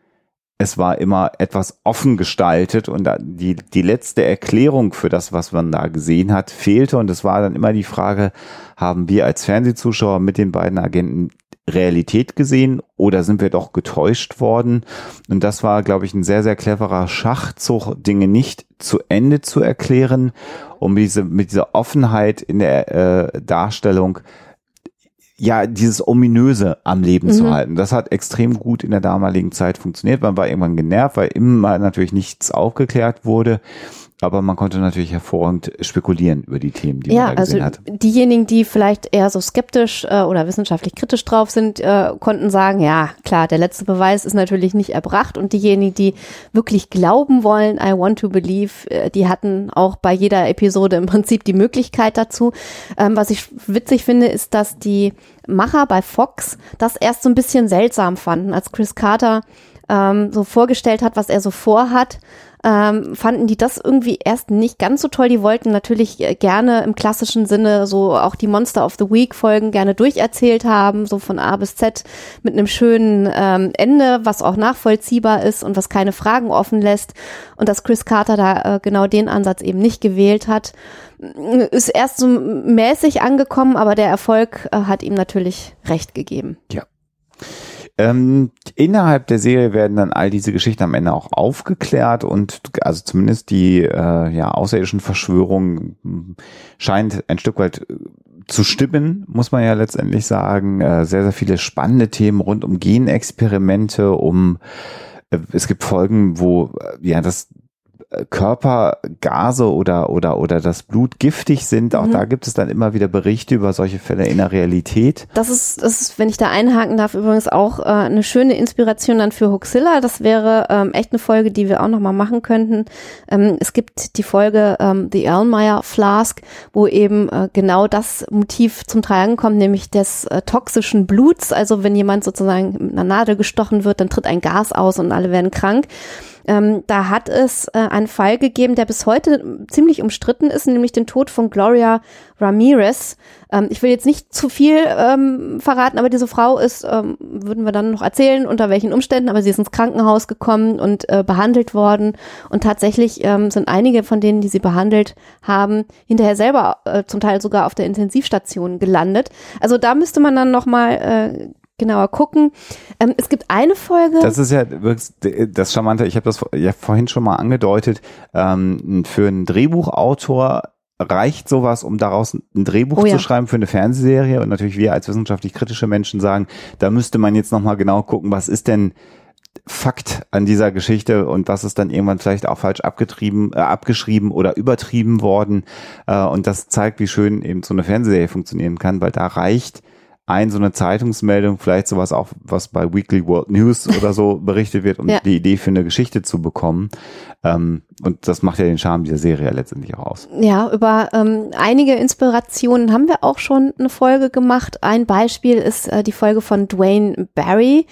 es war immer etwas offen gestaltet und die, die letzte Erklärung für das, was man da gesehen hat, fehlte. Und es war dann immer die Frage, haben wir als Fernsehzuschauer mit den beiden Agenten Realität gesehen oder sind wir doch getäuscht worden? Und das war, glaube ich, ein sehr, sehr cleverer Schachzug, Dinge nicht zu Ende zu erklären, um diese, mit dieser Offenheit in der äh, Darstellung ja, dieses Ominöse am Leben mhm. zu halten. Das hat extrem gut in der damaligen Zeit funktioniert. Man war irgendwann genervt, weil immer natürlich nichts aufgeklärt wurde. Aber man konnte natürlich hervorragend spekulieren über die Themen, die ja, man da gesehen also hat. Diejenigen, die vielleicht eher so skeptisch äh, oder wissenschaftlich kritisch drauf sind, äh, konnten sagen, ja, klar, der letzte Beweis ist natürlich nicht erbracht. Und diejenigen, die wirklich glauben wollen, I want to believe, äh, die hatten auch bei jeder Episode im Prinzip die Möglichkeit dazu. Ähm, was ich witzig finde, ist, dass die Macher bei Fox das erst so ein bisschen seltsam fanden, als Chris Carter ähm, so vorgestellt hat, was er so vorhat ähm, fanden die das irgendwie erst nicht ganz so toll. Die wollten natürlich äh, gerne im klassischen Sinne so auch die Monster of the Week Folgen gerne durcherzählt haben, so von A bis Z mit einem schönen ähm, Ende, was auch nachvollziehbar ist und was keine Fragen offen lässt. Und dass Chris Carter da äh, genau den Ansatz eben nicht gewählt hat, ist erst so mäßig angekommen, aber der Erfolg äh, hat ihm natürlich recht gegeben. Ja. Ähm, innerhalb der Serie werden dann all diese Geschichten am Ende auch aufgeklärt und also zumindest die äh, ja, außerirdischen Verschwörung hm, scheint ein Stück weit äh, zu stimmen, muss man ja letztendlich sagen. Äh, sehr, sehr viele spannende Themen rund um Genexperimente, um äh, es gibt Folgen, wo äh, ja das Körpergase oder, oder, oder das Blut giftig sind. Auch mhm. da gibt es dann immer wieder Berichte über solche Fälle in der Realität. Das ist, das ist, wenn ich da einhaken darf, übrigens auch äh, eine schöne Inspiration dann für Hoxilla. Das wäre ähm, echt eine Folge, die wir auch nochmal machen könnten. Ähm, es gibt die Folge ähm, The Erlenmeyer Flask, wo eben äh, genau das Motiv zum Tragen kommt, nämlich des äh, toxischen Bluts. Also wenn jemand sozusagen mit einer Nadel gestochen wird, dann tritt ein Gas aus und alle werden krank. Ähm, da hat es äh, einen Fall gegeben, der bis heute ziemlich umstritten ist, nämlich den Tod von Gloria Ramirez. Ähm, ich will jetzt nicht zu viel ähm, verraten, aber diese Frau ist, ähm, würden wir dann noch erzählen, unter welchen Umständen, aber sie ist ins Krankenhaus gekommen und äh, behandelt worden. Und tatsächlich ähm, sind einige von denen, die sie behandelt haben, hinterher selber äh, zum Teil sogar auf der Intensivstation gelandet. Also da müsste man dann nochmal äh, genauer gucken. Ähm, es gibt eine Folge. Das ist ja wirklich das Charmante, ich habe das ja vorhin schon mal angedeutet, ähm, für einen Drehbuchautor reicht sowas, um daraus ein Drehbuch oh ja. zu schreiben für eine Fernsehserie und natürlich wir als wissenschaftlich kritische Menschen sagen, da müsste man jetzt nochmal genau gucken, was ist denn Fakt an dieser Geschichte und was ist dann irgendwann vielleicht auch falsch abgetrieben, äh, abgeschrieben oder übertrieben worden. Äh, und das zeigt, wie schön eben so eine Fernsehserie funktionieren kann, weil da reicht ein, so eine Zeitungsmeldung, vielleicht sowas auch, was bei Weekly World News oder so berichtet wird, um ja. die Idee für eine Geschichte zu bekommen. Ähm, und das macht ja den Charme dieser Serie letztendlich auch aus. Ja, über ähm, einige Inspirationen haben wir auch schon eine Folge gemacht. Ein Beispiel ist äh, die Folge von Dwayne Barry.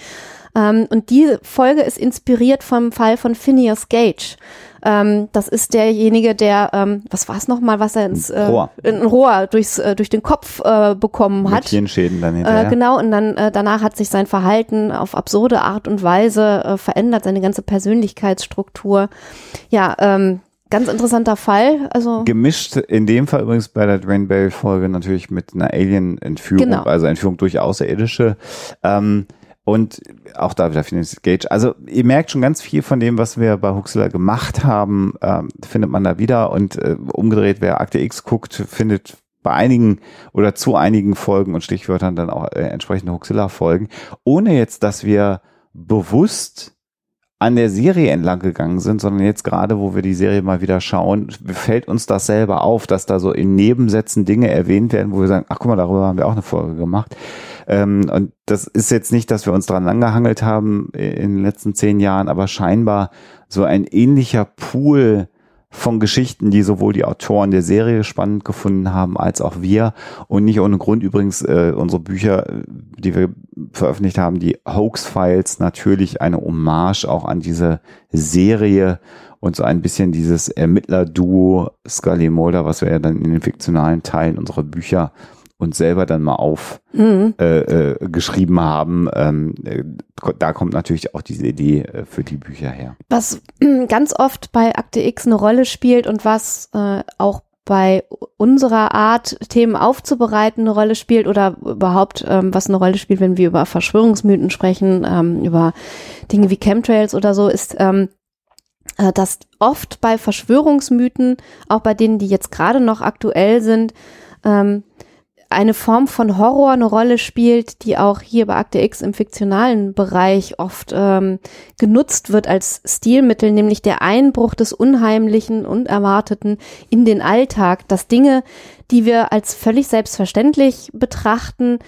Ähm, und diese Folge ist inspiriert vom Fall von Phineas Gage. Ähm, das ist derjenige, der, ähm, was war es nochmal, was er ins äh, Rohr, ein Rohr durchs, äh, durch den Kopf äh, bekommen hat. Mit Hirnschäden dann hinterher. Äh, genau, und dann äh, danach hat sich sein Verhalten auf absurde Art und Weise äh, verändert, seine ganze Persönlichkeitsstruktur. Ja, ähm, Ganz interessanter Fall. Also Gemischt in dem Fall übrigens bei der Dwayne Bell Folge natürlich mit einer Alien-Entführung, genau. also Entführung durch Außerirdische. Ähm, und auch da wieder Phineas Gage. Also ihr merkt schon ganz viel von dem, was wir bei Huxler gemacht haben, äh, findet man da wieder. Und äh, umgedreht, wer Akte X guckt, findet bei einigen oder zu einigen Folgen und Stichwörtern dann auch äh, entsprechende Huxilla-Folgen, ohne jetzt, dass wir bewusst an der Serie entlang gegangen sind, sondern jetzt gerade, wo wir die Serie mal wieder schauen, fällt uns das selber auf, dass da so in Nebensätzen Dinge erwähnt werden, wo wir sagen, ach guck mal, darüber haben wir auch eine Folge gemacht. Ähm, und das ist jetzt nicht, dass wir uns dran langgehangelt haben in den letzten zehn Jahren, aber scheinbar so ein ähnlicher Pool von Geschichten, die sowohl die Autoren der Serie spannend gefunden haben, als auch wir. Und nicht ohne Grund übrigens äh, unsere Bücher, die wir veröffentlicht haben, die Hoax-Files, natürlich eine Hommage auch an diese Serie und so ein bisschen dieses Ermittler-Duo Scully Mulder, was wir ja dann in den fiktionalen Teilen unserer Bücher uns selber dann mal auf mhm. äh, äh, geschrieben haben. Ähm, äh, da kommt natürlich auch diese Idee äh, für die Bücher her. Was ganz oft bei Akte X eine Rolle spielt und was äh, auch bei unserer Art, Themen aufzubereiten, eine Rolle spielt oder überhaupt ähm, was eine Rolle spielt, wenn wir über Verschwörungsmythen sprechen, ähm, über Dinge wie Chemtrails oder so, ist, ähm, äh, dass oft bei Verschwörungsmythen, auch bei denen, die jetzt gerade noch aktuell sind, ähm, eine Form von Horror eine Rolle spielt, die auch hier bei Akte X im fiktionalen Bereich oft ähm, genutzt wird als Stilmittel, nämlich der Einbruch des Unheimlichen und Erwarteten in den Alltag, dass Dinge, die wir als völlig selbstverständlich betrachten,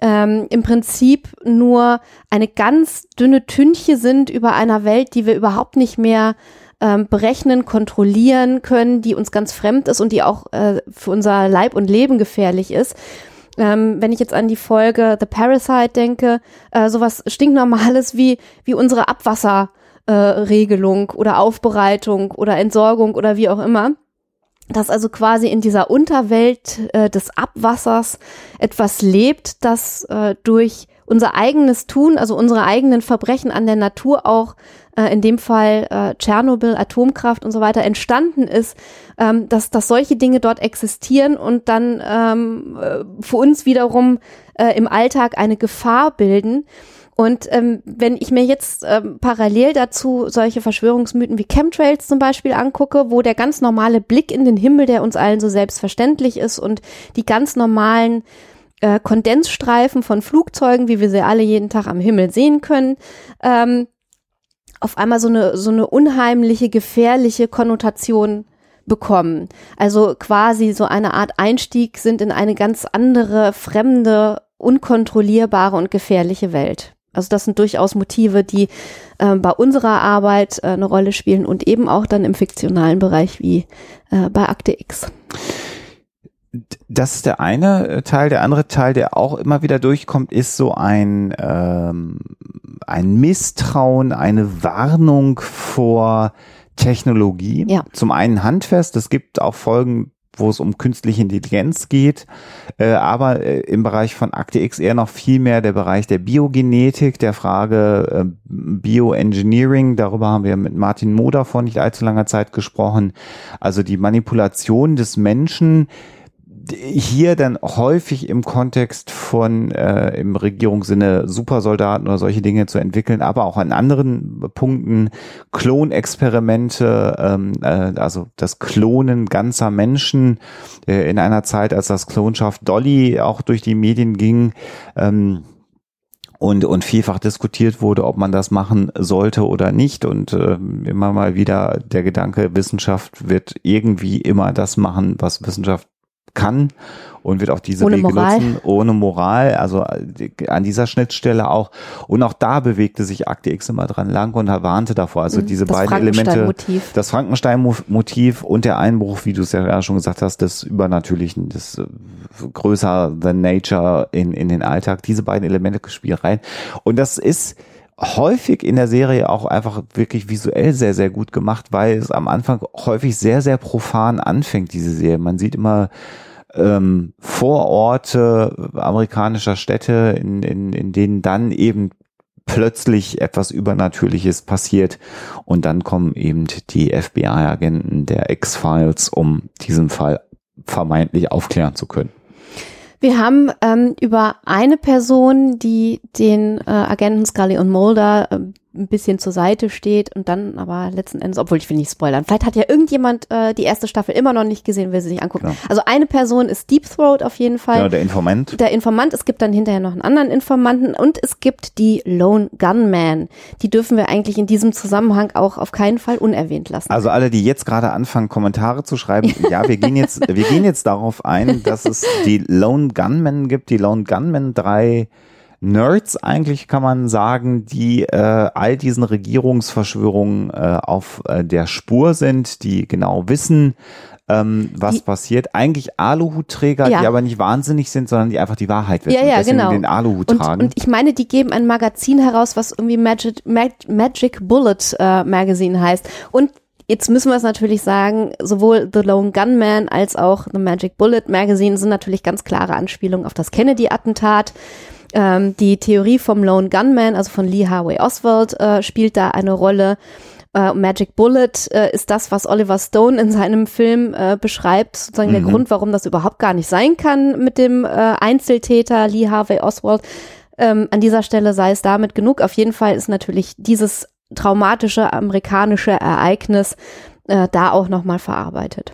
ähm, im Prinzip nur eine ganz dünne Tünche sind über einer Welt, die wir überhaupt nicht mehr ähm, berechnen, kontrollieren können, die uns ganz fremd ist und die auch äh, für unser Leib und Leben gefährlich ist. Ähm, wenn ich jetzt an die Folge The Parasite denke, äh, sowas stinknormales wie, wie unsere Abwasserregelung äh, oder Aufbereitung oder Entsorgung oder wie auch immer dass also quasi in dieser Unterwelt äh, des Abwassers etwas lebt, das äh, durch unser eigenes Tun, also unsere eigenen Verbrechen an der Natur auch äh, in dem Fall äh, Tschernobyl, Atomkraft und so weiter entstanden ist, ähm, dass, dass solche Dinge dort existieren und dann ähm, äh, für uns wiederum äh, im Alltag eine Gefahr bilden. Und ähm, wenn ich mir jetzt ähm, parallel dazu solche Verschwörungsmythen wie Chemtrails zum Beispiel angucke, wo der ganz normale Blick in den Himmel, der uns allen so selbstverständlich ist und die ganz normalen äh, Kondensstreifen von Flugzeugen, wie wir sie alle jeden Tag am Himmel sehen können, ähm, auf einmal so eine, so eine unheimliche, gefährliche Konnotation bekommen. Also quasi so eine Art Einstieg sind in eine ganz andere, fremde, unkontrollierbare und gefährliche Welt. Also das sind durchaus Motive, die äh, bei unserer Arbeit äh, eine Rolle spielen und eben auch dann im fiktionalen Bereich wie äh, bei Akte X. Das ist der eine äh, Teil. Der andere Teil, der auch immer wieder durchkommt, ist so ein, ähm, ein Misstrauen, eine Warnung vor Technologie. Ja. Zum einen handfest. Es gibt auch Folgen, wo es um künstliche Intelligenz geht, äh, aber äh, im Bereich von Akte X eher noch viel mehr der Bereich der Biogenetik, der Frage äh, Bioengineering, darüber haben wir mit Martin Moder vor nicht allzu langer Zeit gesprochen, also die Manipulation des Menschen, hier dann häufig im Kontext von äh, im Regierungssinne Supersoldaten oder solche Dinge zu entwickeln, aber auch an anderen Punkten Klonexperimente, ähm, äh, also das Klonen ganzer Menschen äh, in einer Zeit, als das Klonschaft Dolly auch durch die Medien ging. Ähm, und, und vielfach diskutiert wurde, ob man das machen sollte oder nicht. Und äh, immer mal wieder der Gedanke, Wissenschaft wird irgendwie immer das machen, was Wissenschaft kann und wird auch diese ohne Wege Moral. nutzen, ohne Moral, also äh, an dieser Schnittstelle auch. Und auch da bewegte sich Akte X immer dran lang und warnte davor. Also mhm. diese das beiden Elemente, das Frankenstein-Motiv und der Einbruch, wie du es ja schon gesagt hast, des Übernatürlichen, des äh, größer than Nature in, in den Alltag, diese beiden Elemente spielen rein. Und das ist, häufig in der Serie auch einfach wirklich visuell sehr, sehr gut gemacht, weil es am Anfang häufig sehr, sehr profan anfängt, diese Serie. Man sieht immer ähm, Vororte amerikanischer Städte, in, in, in denen dann eben plötzlich etwas Übernatürliches passiert und dann kommen eben die FBI-Agenten der X-Files, um diesen Fall vermeintlich aufklären zu können. Wir haben ähm, über eine Person, die den äh, Agenten Scully und Mulder äh, ein bisschen zur Seite steht und dann aber letzten Endes, obwohl ich will nicht spoilern, vielleicht hat ja irgendjemand äh, die erste Staffel immer noch nicht gesehen, will sie sich angucken. Genau. Also eine Person ist Deep Throat auf jeden Fall. Ja, der Informant. Der Informant, es gibt dann hinterher noch einen anderen Informanten und es gibt die Lone Gunman. Die dürfen wir eigentlich in diesem Zusammenhang auch auf keinen Fall unerwähnt lassen. Also alle, die jetzt gerade anfangen, Kommentare zu schreiben, ja, wir gehen jetzt, wir gehen jetzt darauf ein, dass es die Lone Gunmen gibt, die Lone Gunmen drei Nerds eigentlich kann man sagen, die äh, all diesen Regierungsverschwörungen äh, auf äh, der Spur sind, die genau wissen, ähm, was Die- passiert. Eigentlich Aluhutträger, Ja. die aber nicht wahnsinnig sind, sondern die einfach die Wahrheit wissen. Ja, ja, deswegen genau. den Aluhut und, tragen. und ich meine, die geben ein Magazin heraus, was irgendwie Magic, Mag, Magic Bullet äh, Magazine heißt. Und jetzt müssen wir es natürlich sagen, sowohl The Lone Gunman als auch The Magic Bullet Magazine sind natürlich ganz klare Anspielungen auf das Kennedy-Attentat. Ähm, die Theorie vom Lone Gunman, also von Lee Harvey Oswald, äh, spielt da eine Rolle. Äh, Magic Bullet äh, ist das, was Oliver Stone in seinem Film äh, beschreibt, sozusagen der Mhm. Grund, warum das überhaupt gar nicht sein kann mit dem äh, Einzeltäter Lee Harvey Oswald. Ähm, an dieser Stelle sei es damit genug. Auf jeden Fall ist natürlich dieses traumatische amerikanische Ereignis äh, da auch nochmal verarbeitet.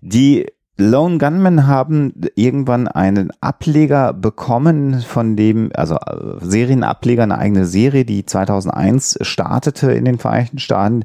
Die Lone Gunmen haben irgendwann einen Ableger bekommen von dem, also äh, Serienableger, eine eigene Serie, die 2001 startete in den Vereinigten Staaten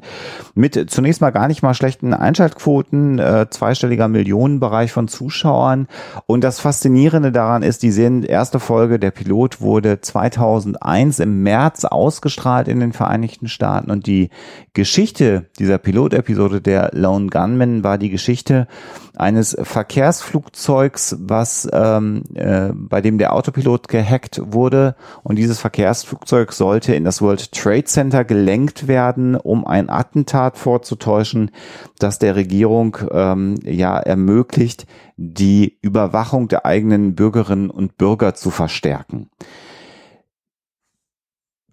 mit zunächst mal gar nicht mal schlechten Einschaltquoten, äh, zweistelliger Millionenbereich von Zuschauern. Und das Faszinierende daran ist, die Serien, erste Folge, der Pilot wurde 2001 im März ausgestrahlt in den Vereinigten Staaten und die Geschichte dieser Pilotepisode der Lone Gunman war die Geschichte eines Verkehrsflugzeugs, was ähm, äh, bei dem der Autopilot gehackt wurde und dieses Verkehrsflugzeug sollte in das World Trade Center gelenkt werden, um ein Attentat vorzutäuschen, das der Regierung ähm, ja ermöglicht, die Überwachung der eigenen Bürgerinnen und Bürger zu verstärken.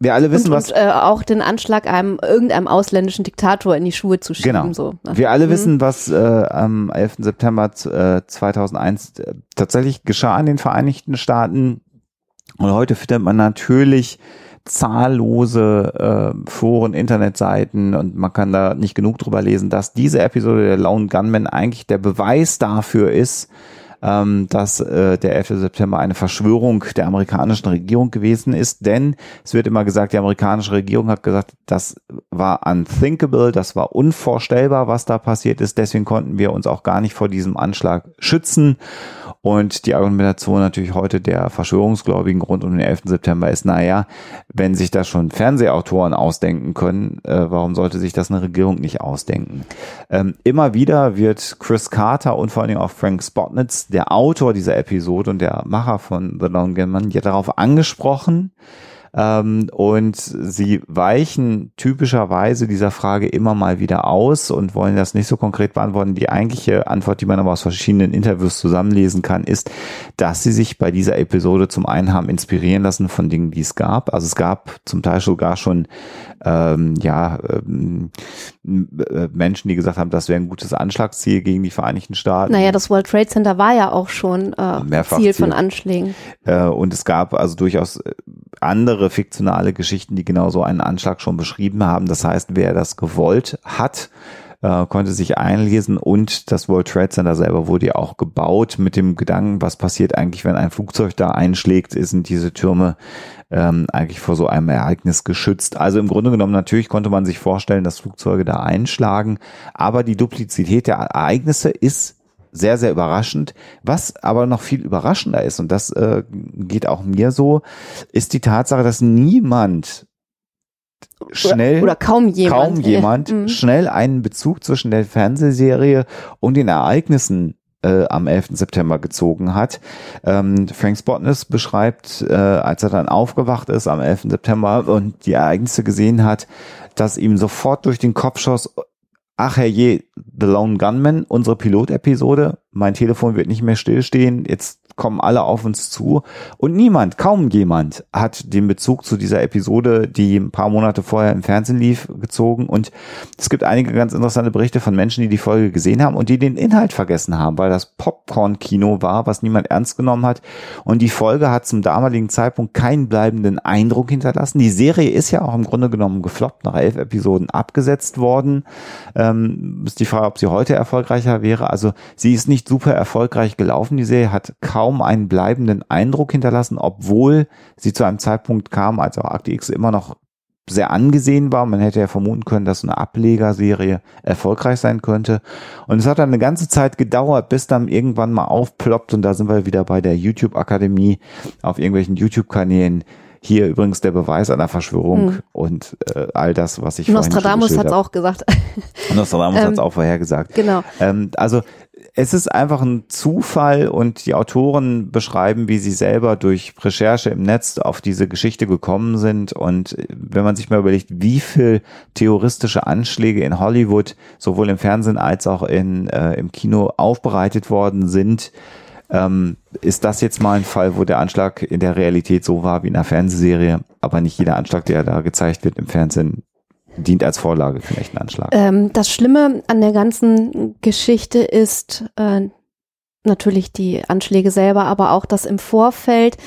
Wir alle wissen, und, was und äh, auch den Anschlag einem irgendeinem ausländischen Diktator in die Schuhe zu schieben. Genau. So, ne? Wir alle Mhm. wissen, was äh, am 11. September äh, 2001 äh, tatsächlich geschah in den Vereinigten Staaten. Und heute findet man natürlich zahllose äh, Foren, Internetseiten und man kann da nicht genug drüber lesen, dass diese Episode der Lone Gunman eigentlich der Beweis dafür ist, ähm, dass äh, der 11. September eine Verschwörung der amerikanischen Regierung gewesen ist, denn es wird immer gesagt, die amerikanische Regierung hat gesagt, das war unthinkable, das war unvorstellbar, was da passiert ist, deswegen konnten wir uns auch gar nicht vor diesem Anschlag schützen und die Argumentation natürlich heute der Verschwörungsgläubigen rund um den 11. September ist, naja, wenn sich das schon Fernsehautoren ausdenken können, äh, warum sollte sich das eine Regierung nicht ausdenken? Ähm, immer wieder wird Chris Carter und vor allen Dingen auch Frank Spotnitz, der Autor dieser Episode und der Macher von The Lone Gunman, ja darauf angesprochen, ähm, und sie weichen typischerweise dieser Frage immer mal wieder aus und wollen das nicht so konkret beantworten. Die eigentliche Antwort, die man aber aus verschiedenen Interviews zusammenlesen kann, ist, dass sie sich bei dieser Episode zum einen haben inspirieren lassen von Dingen, die es gab. Also es gab zum Teil sogar schon ähm, ja ähm, äh, Menschen, die gesagt haben, das wäre ein gutes Anschlagsziel gegen die Vereinigten Staaten. Naja, das World Trade Center war ja auch schon äh, Mehrfach Ziel Ziel. von Anschlägen. Äh, und es gab also durchaus äh, andere fiktionale Geschichten, die genau so einen Anschlag schon beschrieben haben. Das heißt, wer das gewollt hat, äh, konnte sich einlesen und das World Trade Center selber wurde ja auch gebaut mit dem Gedanken, was passiert eigentlich, wenn ein Flugzeug da einschlägt, sind diese Türme ähm, eigentlich vor so einem Ereignis geschützt. Also im Grunde genommen natürlich konnte man sich vorstellen, dass Flugzeuge da einschlagen, aber die Duplizität der Ereignisse ist sehr, sehr überraschend. Was aber noch viel überraschender ist, und das äh, geht auch mir so, ist die Tatsache, dass niemand schnell, Oder, oder kaum jemand. kaum jemand, Mhm. schnell einen Bezug zwischen der Fernsehserie und den Ereignissen äh, am 11. September gezogen hat. Ähm, Frank Spotness beschreibt, äh, als er dann aufgewacht ist am 11. September und die Ereignisse gesehen hat, dass ihm sofort durch den Kopf schoss, ach herrje, The Lone Gunman, unsere Pilotepisode, mein Telefon wird nicht mehr stillstehen, jetzt kommen alle auf uns zu und niemand, kaum jemand hat den Bezug zu dieser Episode, die ein paar Monate vorher im Fernsehen lief, gezogen und es gibt einige ganz interessante Berichte von Menschen, die die Folge gesehen haben und die den Inhalt vergessen haben, weil das Popcorn-Kino war, was niemand ernst genommen hat und die Folge hat zum damaligen Zeitpunkt keinen bleibenden Eindruck hinterlassen. Die Serie ist ja auch im Grunde genommen gefloppt, nach elf Episoden abgesetzt worden. Ähm, ist die Frage, ob sie heute erfolgreicher wäre. Also sie ist nicht super erfolgreich gelaufen, die Serie hat kaum kaum einen bleibenden Eindruck hinterlassen, obwohl sie zu einem Zeitpunkt kam, als auch Akte X immer noch sehr angesehen war. Man hätte ja vermuten können, dass eine Ablegerserie erfolgreich sein könnte. Und es hat dann eine ganze Zeit gedauert, bis dann irgendwann mal aufploppt. Und da sind wir wieder bei der YouTube-Akademie auf irgendwelchen YouTube-Kanälen. Hier übrigens der Beweis einer Verschwörung hm. und äh, all das, was ich Nostradamus hat es auch gesagt. Nostradamus ähm, hat es auch vorhergesagt. Genau. Ähm, also es ist einfach ein Zufall und die Autoren beschreiben, wie sie selber durch Recherche im Netz auf diese Geschichte gekommen sind. Und wenn man sich mal überlegt, wie viel theoristische Anschläge in Hollywood sowohl im Fernsehen als auch in, äh, im Kino aufbereitet worden sind, ähm, ist das jetzt mal ein Fall, wo der Anschlag in der Realität so war wie in einer Fernsehserie, aber nicht jeder Anschlag, der da gezeigt wird im Fernsehen, dient als Vorlage für einen echten Anschlag. Ähm, das Schlimme an der ganzen Geschichte ist äh, natürlich die Anschläge selber, aber auch, dass im Vorfeld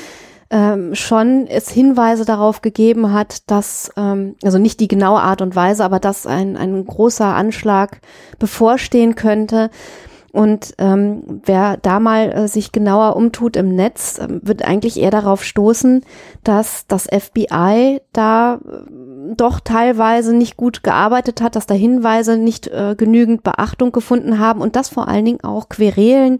ähm, schon es Hinweise darauf gegeben hat, dass, ähm, also nicht die genaue Art und Weise, aber dass ein, ein großer Anschlag bevorstehen könnte. Und ähm, wer da mal äh, sich genauer umtut im Netz, äh, wird eigentlich eher darauf stoßen, dass das FBI da äh, doch teilweise nicht gut gearbeitet hat, dass da Hinweise nicht äh, genügend Beachtung gefunden haben und dass vor allen Dingen auch Querelen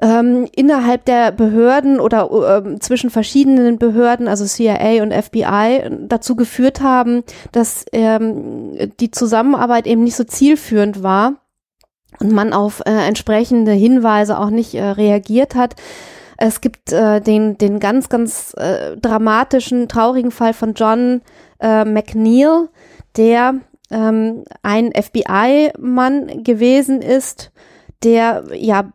ähm, innerhalb der Behörden oder äh, zwischen verschiedenen Behörden, also CIA und FBI, dazu geführt haben, dass ähm, die Zusammenarbeit eben nicht so zielführend war und man auf äh, entsprechende Hinweise auch nicht äh, reagiert hat. Es gibt äh, den, den ganz, ganz äh, dramatischen, traurigen Fall von John äh, McNeil, der ähm, ein FBI-Mann gewesen ist, der ja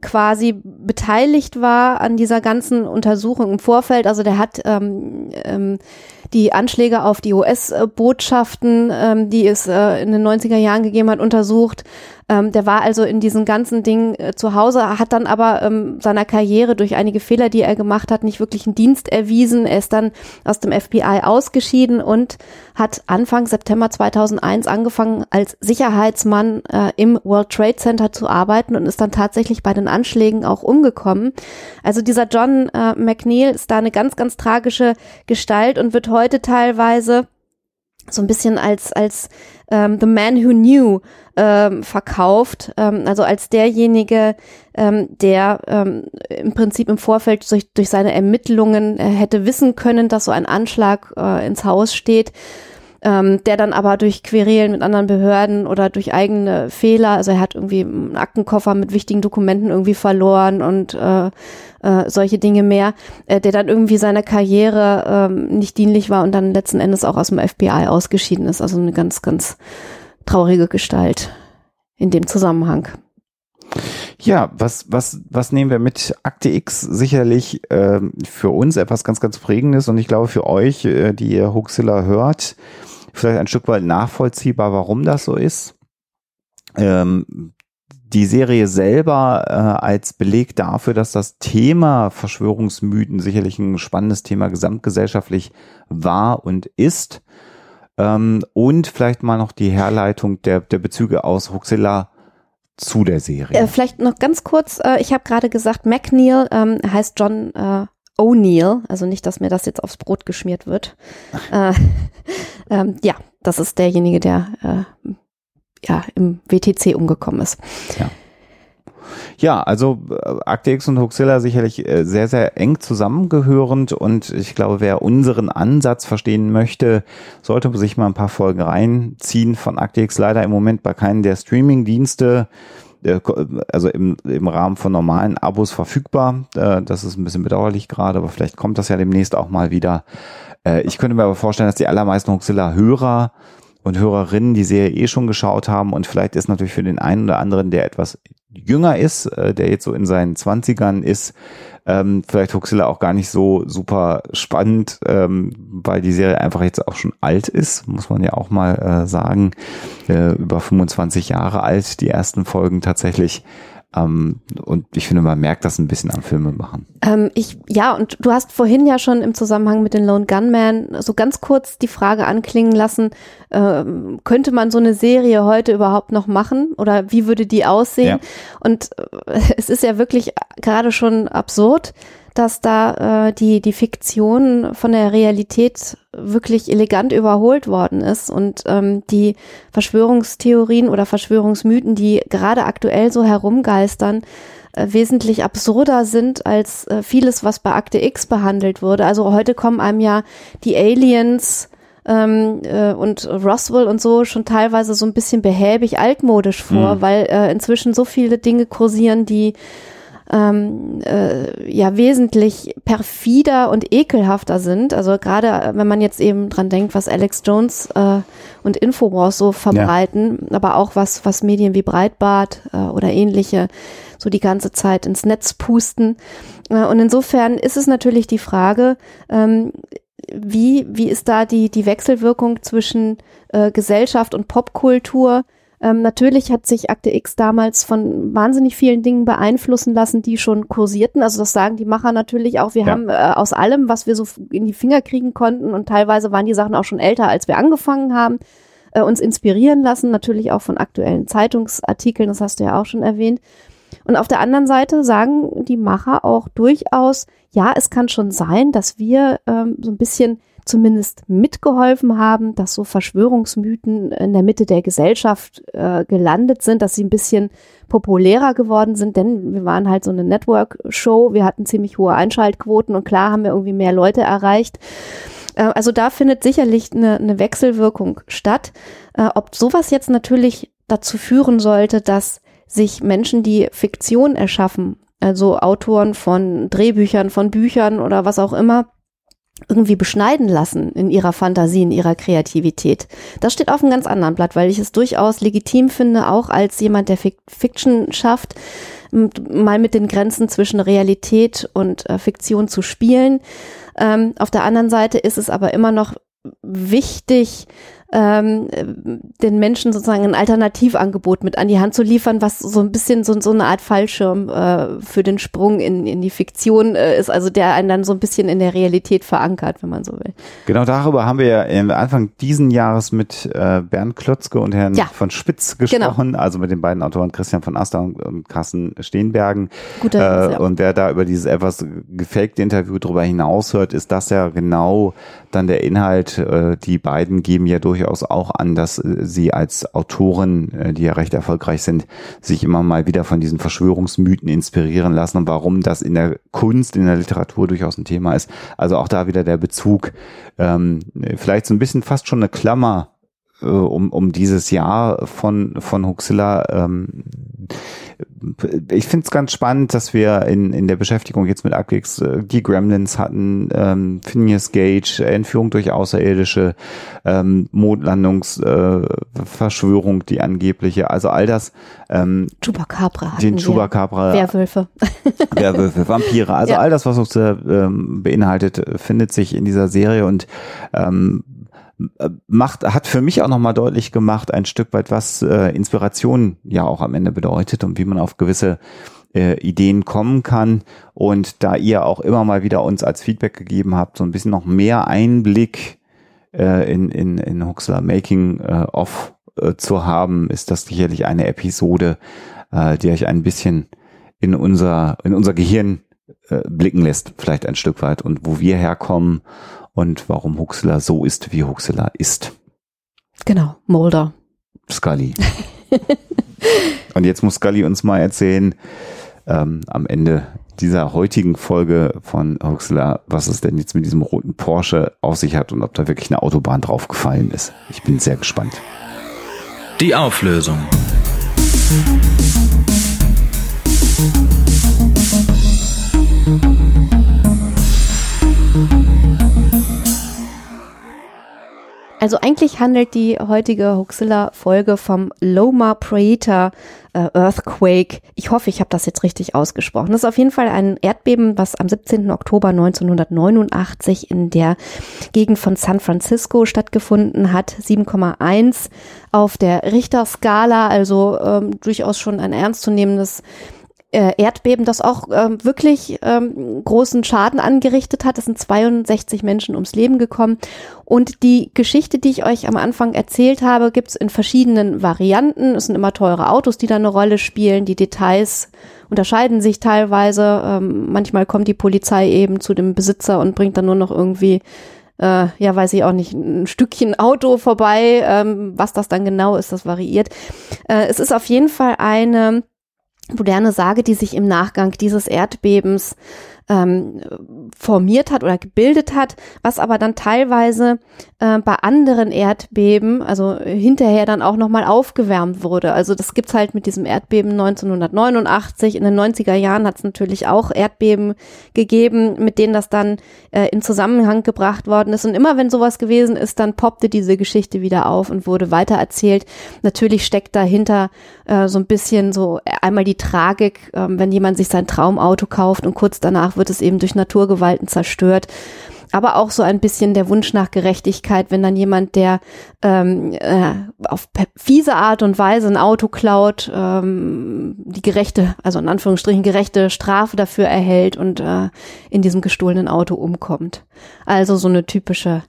quasi beteiligt war an dieser ganzen Untersuchung im Vorfeld. Also der hat ähm, ähm, die Anschläge auf die US-Botschaften, ähm, die es äh, in den 90er Jahren gegeben hat, untersucht, ähm, der war also in diesen ganzen Dingen äh, zu Hause, hat dann aber ähm, seiner Karriere durch einige Fehler, die er gemacht hat, nicht wirklich einen Dienst erwiesen. Er ist dann aus dem FBI ausgeschieden und hat Anfang September 2001 angefangen, als Sicherheitsmann äh, im World Trade Center zu arbeiten und ist dann tatsächlich bei den Anschlägen auch umgekommen. Also dieser John äh, McNeil ist da eine ganz, ganz tragische Gestalt und wird heute teilweise so ein bisschen als als ähm, The Man Who Knew ähm, verkauft, ähm, also als derjenige, ähm, der ähm, im Prinzip im Vorfeld durch, durch seine Ermittlungen äh, hätte wissen können, dass so ein Anschlag äh, ins Haus steht ähm, der dann aber durch Querelen mit anderen Behörden oder durch eigene Fehler, also er hat irgendwie einen Aktenkoffer mit wichtigen Dokumenten irgendwie verloren und äh, äh, solche Dinge mehr, äh, der dann irgendwie seiner Karriere ähm, nicht dienlich war und dann letzten Endes auch aus dem FBI ausgeschieden ist. Also eine ganz, ganz traurige Gestalt in dem Zusammenhang. Ja, was, was, was nehmen wir mit? Akte X sicherlich äh, für uns etwas ganz, ganz Prägendes und ich glaube für euch, äh, die ihr Huxilla hört, vielleicht ein Stück weit nachvollziehbar, warum das so ist. Ähm, die Serie selber äh, als Beleg dafür, dass das Thema Verschwörungsmythen sicherlich ein spannendes Thema gesamtgesellschaftlich war und ist. Ähm, und vielleicht mal noch die Herleitung der, der Bezüge aus Huxilla zu der Serie. Äh, vielleicht noch ganz kurz, äh, ich habe gerade gesagt, McNeil ähm, heißt John äh, O'Neill, also nicht, dass mir das jetzt aufs Brot geschmiert wird. Äh, ähm, ja, das ist derjenige, der äh, ja im WTC umgekommen ist. Ja. Ja, also äh, Akte X und Huxilla sicherlich äh, sehr, sehr eng zusammengehörend und ich glaube, wer unseren Ansatz verstehen möchte, sollte sich mal ein paar Folgen reinziehen von Akte X. Leider im Moment bei keinen der Streaming-Dienste also im, im Rahmen von normalen Abos verfügbar. Das ist ein bisschen bedauerlich gerade, aber vielleicht kommt das ja demnächst auch mal wieder. Ich könnte mir aber vorstellen, dass die allermeisten Huxilla-Hörer und Hörerinnen die Serie eh schon geschaut haben und vielleicht ist natürlich für den einen oder anderen, der etwas jünger ist, äh, der jetzt so in seinen Zwanzigern ist, ähm, vielleicht Huxilla auch gar nicht so super spannend, ähm, weil die Serie einfach jetzt auch schon alt ist, muss man ja auch mal äh, sagen. Äh, über 25 Jahre alt, die ersten Folgen tatsächlich. Ähm, und ich finde, man merkt das ein bisschen am Filme machen. Ähm, ich, ja, und du hast vorhin ja schon im Zusammenhang mit den Lone Gunman so ganz kurz die Frage anklingen lassen, ähm, könnte man so eine Serie heute überhaupt noch machen oder wie würde die aussehen? Ja. Und äh, es ist ja wirklich gerade schon absurd, dass da äh, die, die Fiktion von der Realität wirklich elegant überholt worden ist und ähm, die Verschwörungstheorien oder Verschwörungsmythen, die gerade aktuell so herumgeistern, äh, wesentlich absurder sind als äh, vieles, was bei Akte X behandelt wurde. Also heute kommen einem ja die Aliens ähm, äh, und Roswell und so schon teilweise so ein bisschen behäbig altmodisch vor, mhm. weil äh, inzwischen so viele Dinge kursieren, die ähm, äh, ja wesentlich perfider und ekelhafter sind. Also gerade äh, wenn man jetzt eben dran denkt, was Alex Jones äh, und Infowars so verbreiten, ja. aber auch was, was Medien wie Breitbart äh, oder ähnliche so die ganze Zeit ins Netz pusten. Äh, und insofern ist es natürlich die Frage, ähm, wie, wie ist da die, die Wechselwirkung zwischen äh, Gesellschaft und Popkultur? Ähm, natürlich hat sich Akte X damals von wahnsinnig vielen Dingen beeinflussen lassen, die schon kursierten. Also das sagen die Macher natürlich auch. Wir ja. haben äh, aus allem, was wir so in die Finger kriegen konnten und teilweise waren die Sachen auch schon älter, als wir angefangen haben, äh, uns inspirieren lassen. Natürlich auch von aktuellen Zeitungsartikeln, das hast du ja auch schon erwähnt. Und auf der anderen Seite sagen die Macher auch durchaus, ja, es kann schon sein, dass wir ähm, so ein bisschen zumindest mitgeholfen haben, dass so Verschwörungsmythen in der Mitte der Gesellschaft äh, gelandet sind, dass sie ein bisschen populärer geworden sind, denn wir waren halt so eine Network-Show, wir hatten ziemlich hohe Einschaltquoten und klar haben wir irgendwie mehr Leute erreicht. Äh, also da findet sicherlich eine, eine Wechselwirkung statt. Äh, ob sowas jetzt natürlich dazu führen sollte, dass sich Menschen, die Fiktion erschaffen, also Autoren von Drehbüchern, von Büchern oder was auch immer, irgendwie beschneiden lassen in ihrer Fantasie, in ihrer Kreativität. Das steht auf einem ganz anderen Blatt, weil ich es durchaus legitim finde, auch als jemand, der Fiction schafft, mal mit den Grenzen zwischen Realität und äh, Fiktion zu spielen. Ähm, auf der anderen Seite ist es aber immer noch wichtig, ähm, den Menschen sozusagen ein Alternativangebot mit an die Hand zu liefern, was so ein bisschen so, so eine Art Fallschirm äh, für den Sprung in, in die Fiktion äh, ist, also der einen dann so ein bisschen in der Realität verankert, wenn man so will. Genau darüber haben wir ja Anfang diesen Jahres mit äh, Bernd Klotzke und Herrn ja. von Spitz gesprochen, genau. also mit den beiden Autoren Christian von Aster und, und Carsten Steenbergen. Guter äh, ja. Und wer da über dieses etwas gefakte Interview drüber hinaus hört, ist das ja genau dann der Inhalt. Äh, die beiden geben ja durch durchaus auch an, dass äh, sie als Autoren, äh, die ja recht erfolgreich sind, sich immer mal wieder von diesen Verschwörungsmythen inspirieren lassen und warum das in der Kunst, in der Literatur durchaus ein Thema ist. Also auch da wieder der Bezug, ähm, vielleicht so ein bisschen fast schon eine Klammer äh, um, um dieses Jahr von, von Huxilla. Ähm, ich finde es ganz spannend, dass wir in, in der Beschäftigung jetzt mit Akix äh, die Gremlins hatten, ähm, Phineas Gage, Entführung durch Außerirdische, ähm, Mondlandungsverschwörung, äh, die angebliche, also all das. Ähm, Chupacabra den Chupacabra. Werwölfe. Werwölfe, Vampire, also ja. all das, was uns ähm, beinhaltet, findet sich in dieser Serie und ähm, macht, hat für mich auch nochmal deutlich gemacht, ein Stück weit, was äh, Inspiration ja auch am Ende bedeutet und wie man auf gewisse äh, Ideen kommen kann. Und da ihr auch immer mal wieder uns als Feedback gegeben habt, so ein bisschen noch mehr Einblick äh, in, in, in Huxler Making äh, of äh, zu haben, ist das sicherlich eine Episode, äh, die euch ein bisschen in unser, in unser Gehirn äh, blicken lässt, vielleicht ein Stück weit und wo wir herkommen und warum Huxler so ist, wie Huxler ist. Genau, Mulder. Scully. und jetzt muss Scully uns mal erzählen, ähm, am Ende dieser heutigen Folge von Huxler, was es denn jetzt mit diesem roten Porsche auf sich hat und ob da wirklich eine Autobahn draufgefallen ist. Ich bin sehr gespannt. Die Auflösung. Also eigentlich handelt die heutige Huxilla-Folge vom Loma Prieta äh, Earthquake. Ich hoffe, ich habe das jetzt richtig ausgesprochen. Das ist auf jeden Fall ein Erdbeben, was am 17. Oktober 1989 in der Gegend von San Francisco stattgefunden hat. 7,1 auf der Richterskala, also ähm, durchaus schon ein ernstzunehmendes Erdbeben, das auch ähm, wirklich ähm, großen Schaden angerichtet hat. Es sind 62 Menschen ums Leben gekommen. Und die Geschichte, die ich euch am Anfang erzählt habe, gibt's in verschiedenen Varianten. Es sind immer teure Autos, die da eine Rolle spielen. Die Details unterscheiden sich teilweise. Ähm, manchmal kommt die Polizei eben zu dem Besitzer und bringt dann nur noch irgendwie äh, ja, weiß ich auch nicht, ein Stückchen Auto vorbei. Ähm, was das dann genau ist, das variiert. Äh, es ist auf jeden Fall eine moderne Sage, die sich im Nachgang dieses Erdbebens ähm, formiert hat oder gebildet hat, was aber dann teilweise äh, bei anderen Erdbeben, also hinterher dann auch nochmal aufgewärmt wurde. Also das gibt's halt mit diesem Erdbeben 1989. In den 90er Jahren hat es natürlich auch Erdbeben gegeben, mit denen das dann äh, in Zusammenhang gebracht worden ist. Und immer wenn sowas gewesen ist, dann poppte diese Geschichte wieder auf und wurde weitererzählt. Natürlich steckt dahinter äh, so ein bisschen so einmal die Tragik, äh, wenn jemand sich sein Traumauto kauft und kurz danach wird es eben durch Naturgewalten zerstört aber auch so ein bisschen der Wunsch nach Gerechtigkeit, wenn dann jemand, der ähm, äh, auf fiese Art und Weise ein Auto klaut, ähm, die gerechte, also in Anführungsstrichen gerechte Strafe dafür erhält und äh, in diesem gestohlenen Auto umkommt. Also so eine typische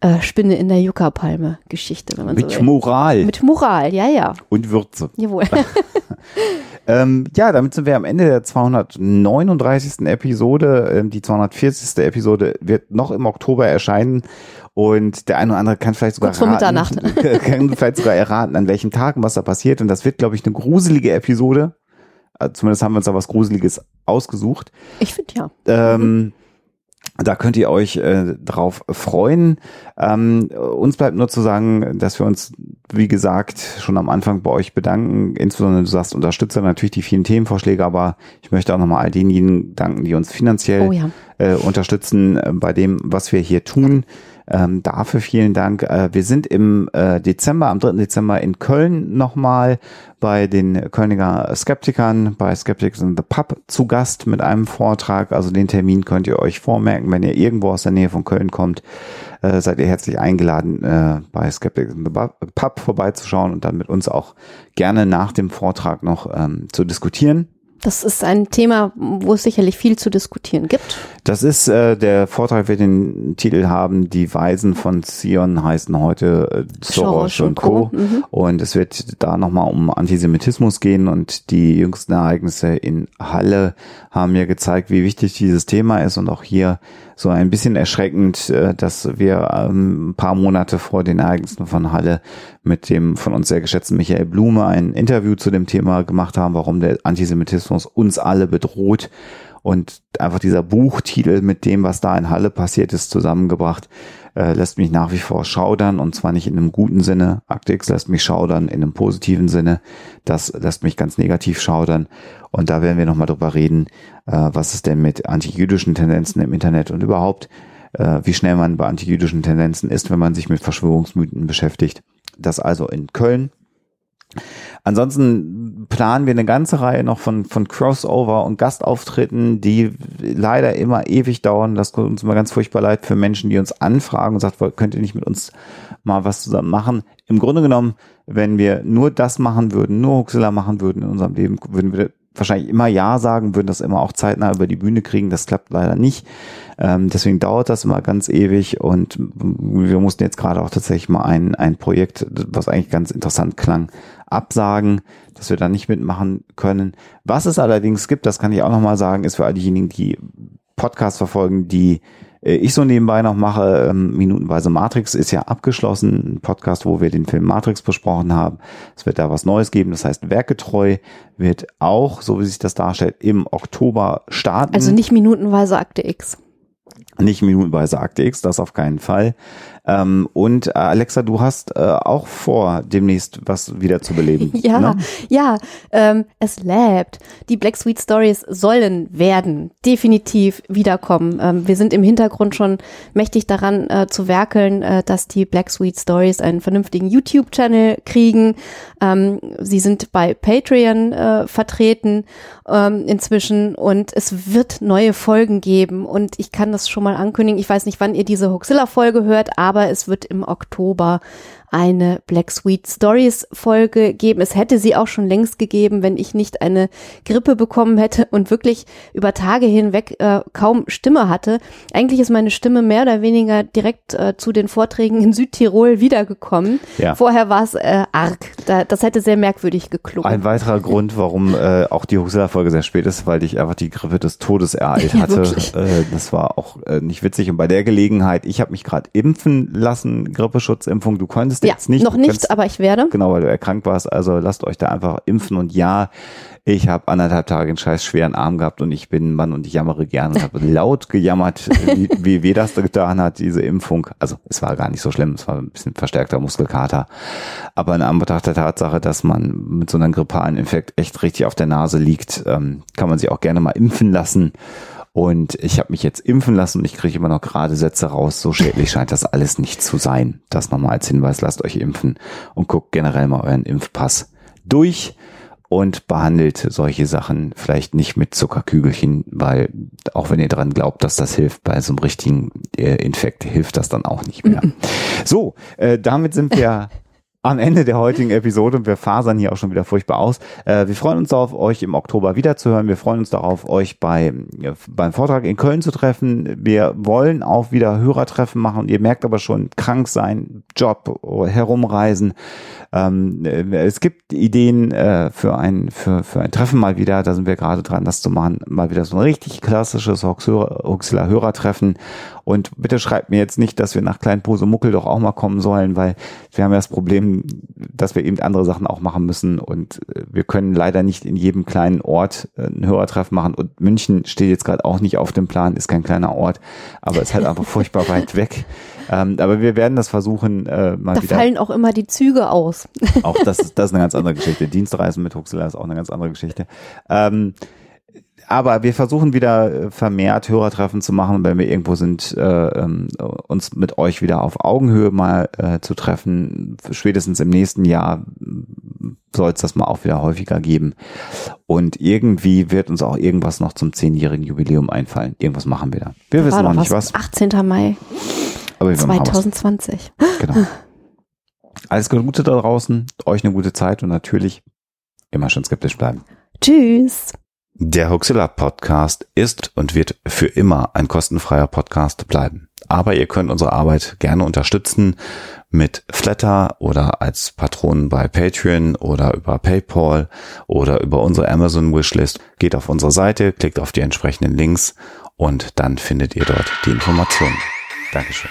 äh, Spinne in der Yucca-Palme-Geschichte, wenn man Mit so will. Moral Mit Moral, ja, ja. und Würze. Jawohl. Ähm, ja, damit sind wir am Ende der 239. Episode. Ähm, die 240. Episode wird noch im Oktober erscheinen. Und der eine oder andere kann vielleicht sogar Kurz vor raten, Mitternacht. kann vielleicht sogar erraten, an welchem Tag und was da passiert. Und das wird, glaube ich, eine gruselige Episode. Äh, Zumindest haben wir uns da was Gruseliges ausgesucht. Ich finde ja. Ähm, da könnt ihr euch äh, drauf freuen. Ähm, uns bleibt nur zu sagen, dass wir uns, wie gesagt, schon am Anfang bei euch bedanken. Insbesondere du sagst Unterstützer natürlich die vielen Themenvorschläge, aber ich möchte auch nochmal all denjenigen danken, die uns finanziell Oh ja. äh, unterstützen äh, bei dem, was wir hier tun. Ähm, dafür vielen Dank. Äh, wir sind im äh, Dezember, am 3. Dezember in Köln nochmal bei den Kölninger Skeptikern, bei Skeptics in the Pub zu Gast mit einem Vortrag. Also den Termin könnt ihr euch vormerken, wenn ihr irgendwo aus der Nähe von Köln kommt, äh, seid ihr herzlich eingeladen, äh, bei Skeptics in the Pub vorbeizuschauen und dann mit uns auch gerne nach dem Vortrag noch ähm, zu diskutieren. Das ist ein Thema, wo es sicherlich viel zu diskutieren gibt. Das ist, äh, der Vortrag wird den Titel haben, die Weisen von Zion heißen heute äh, Soros und Co. Co. Mhm. Und es wird da nochmal um Antisemitismus gehen und die jüngsten Ereignisse in Halle haben ja gezeigt, wie wichtig dieses Thema ist und auch hier so ein bisschen erschreckend, äh, dass wir ähm, ein paar Monate vor den Ereignissen von Halle mit dem von uns sehr geschätzten Michael Blume ein Interview zu dem Thema gemacht haben, warum der Antisemitismus uns alle bedroht. Und einfach dieser Buchtitel mit dem, was da in Halle passiert ist, zusammengebracht, äh, lässt mich nach wie vor schaudern und zwar nicht in einem guten Sinne. Akte lässt mich schaudern in einem positiven Sinne. Das lässt mich ganz negativ schaudern. Und da werden wir nochmal drüber reden, äh, was es denn mit antijüdischen Tendenzen im Internet und überhaupt, äh, wie schnell man bei antijüdischen Tendenzen ist, wenn man sich mit Verschwörungsmythen beschäftigt. Das also in Köln. Ansonsten planen wir eine ganze Reihe noch von, von Crossover und Gastauftritten, die leider immer ewig dauern. Das tut uns immer ganz furchtbar leid für Menschen, die uns anfragen und sagt, könnt ihr nicht mit uns mal was zusammen machen? Im Grunde genommen, wenn wir nur das machen würden, nur Huxilla machen würden in unserem Leben, würden wir wahrscheinlich immer Ja sagen, würden das immer auch zeitnah über die Bühne kriegen. Das klappt leider nicht. Ähm, deswegen dauert das immer ganz ewig und wir mussten jetzt gerade auch tatsächlich mal ein, ein Projekt, was eigentlich ganz interessant klang, absagen, dass wir da nicht mitmachen können. Was es allerdings gibt, das kann ich auch nochmal sagen, ist für all diejenigen, die Podcast verfolgen, die äh, ich so nebenbei noch mache, ähm, Minutenweise Matrix ist ja abgeschlossen, ein Podcast, wo wir den Film Matrix besprochen haben. Es wird da was Neues geben, das heißt Werketreu wird auch, so wie sich das darstellt, im Oktober starten. Also nicht minutenweise Akte X. Nicht minutenweise Akte X, das auf keinen Fall. Ähm, und äh, Alexa, du hast äh, auch vor, demnächst was wieder zu beleben. ja, ne? ja, ähm, es lebt. Die Black Sweet Stories sollen werden, definitiv wiederkommen. Ähm, wir sind im Hintergrund schon mächtig daran äh, zu werkeln, äh, dass die Black Sweet Stories einen vernünftigen YouTube-Channel kriegen. Ähm, sie sind bei Patreon äh, vertreten ähm, inzwischen und es wird neue Folgen geben und ich kann das schon mal ankündigen. Ich weiß nicht, wann ihr diese Hoaxilla-Folge hört, aber es wird im Oktober eine Black Sweet Stories Folge geben. Es hätte sie auch schon längst gegeben, wenn ich nicht eine Grippe bekommen hätte und wirklich über Tage hinweg äh, kaum Stimme hatte. Eigentlich ist meine Stimme mehr oder weniger direkt äh, zu den Vorträgen in Südtirol wiedergekommen. Ja. Vorher war es äh, arg. Da, das hätte sehr merkwürdig geklungen. Ein weiterer Grund, warum äh, auch die Huxilla-Folge sehr spät ist, weil ich einfach die Grippe des Todes ereilt Ja, hatte. wirklich. äh, das war auch äh, nicht witzig. Und bei der Gelegenheit, ich habe mich gerade impfen lassen, Grippeschutzimpfung. Du konntest ja, jetzt nicht. noch du nicht, kannst- aber ich werde. Genau, weil du erkrankt warst. Also lasst euch da einfach impfen. Und ja, ich habe anderthalb Tage einen scheiß schweren Arm gehabt und ich bin ein Mann und ich jammere gern und habe laut gejammert, wie, wie weh das getan hat, diese Impfung. Also es war gar nicht so schlimm, es war ein bisschen verstärkter Muskelkater. Aber in Anbetracht der Tatsache, dass man mit so einem grippalen Infekt echt richtig auf der Nase liegt, ähm, kann man sich auch gerne mal impfen lassen. Und ich habe mich jetzt impfen lassen und ich kriege immer noch gerade Sätze raus. So schädlich scheint das alles nicht zu sein. Das nochmal als Hinweis, lasst euch impfen und guckt generell mal euren Impfpass durch und behandelt solche Sachen vielleicht nicht mit Zuckerkügelchen, weil auch wenn ihr dran glaubt, dass das hilft, bei so einem richtigen äh, Infekt hilft das dann auch nicht mehr. So, äh, damit sind wir am Ende der heutigen Episode und wir fasern hier auch schon wieder furchtbar aus. Äh, wir freuen uns darauf, euch im Oktober wiederzuhören. Wir freuen uns darauf, euch bei, beim Vortrag in Köln zu treffen. Wir wollen auch wieder Hörertreffen machen. Ihr merkt aber schon, krank sein, Job, herumreisen. Ähm, äh, es gibt Ideen äh, für, ein, für, für ein Treffen mal wieder. Da sind wir gerade dran, das zu machen. Mal wieder so ein richtig klassisches Huxler Hörertreffen. Und bitte schreibt mir jetzt nicht, dass wir nach Kleinpose Muckel doch auch mal kommen sollen, weil wir haben ja das Problem, dass wir eben andere Sachen auch machen müssen und äh, wir können leider nicht in jedem kleinen Ort äh, ein Hörertreffen machen und München steht jetzt gerade auch nicht auf dem Plan, ist kein kleiner Ort, aber ist halt einfach furchtbar weit weg. Ähm, aber wir werden das versuchen, äh, mal Da wieder. fallen auch immer die Züge aus. Auch das ist, das ist eine ganz andere Geschichte. Dienstreisen mit Huxela ist auch eine ganz andere Geschichte. Ähm, aber wir versuchen wieder äh, vermehrt Hörertreffen zu machen, wenn wir irgendwo sind, äh, ähm, uns mit euch wieder auf Augenhöhe mal äh, zu treffen. Spätestens im nächsten Jahr soll es das mal auch wieder häufiger geben. Und irgendwie wird uns auch irgendwas noch zum zehnjährigen Jubiläum einfallen. Irgendwas machen wir da. Wir wissen War noch doch nicht was, 18. Mai aber wir machen was. 2020. Genau. Alles Gute da draußen, euch eine gute Zeit und natürlich immer schön skeptisch bleiben. Tschüss. Der Huxilla Podcast ist und wird für immer ein kostenfreier Podcast bleiben. Aber ihr könnt unsere Arbeit gerne unterstützen mit Flatter oder als Patronen bei Patreon oder über PayPal oder über unsere Amazon Wishlist. Geht auf unsere Seite, klickt auf die entsprechenden Links und dann findet ihr dort die Informationen. Dankeschön.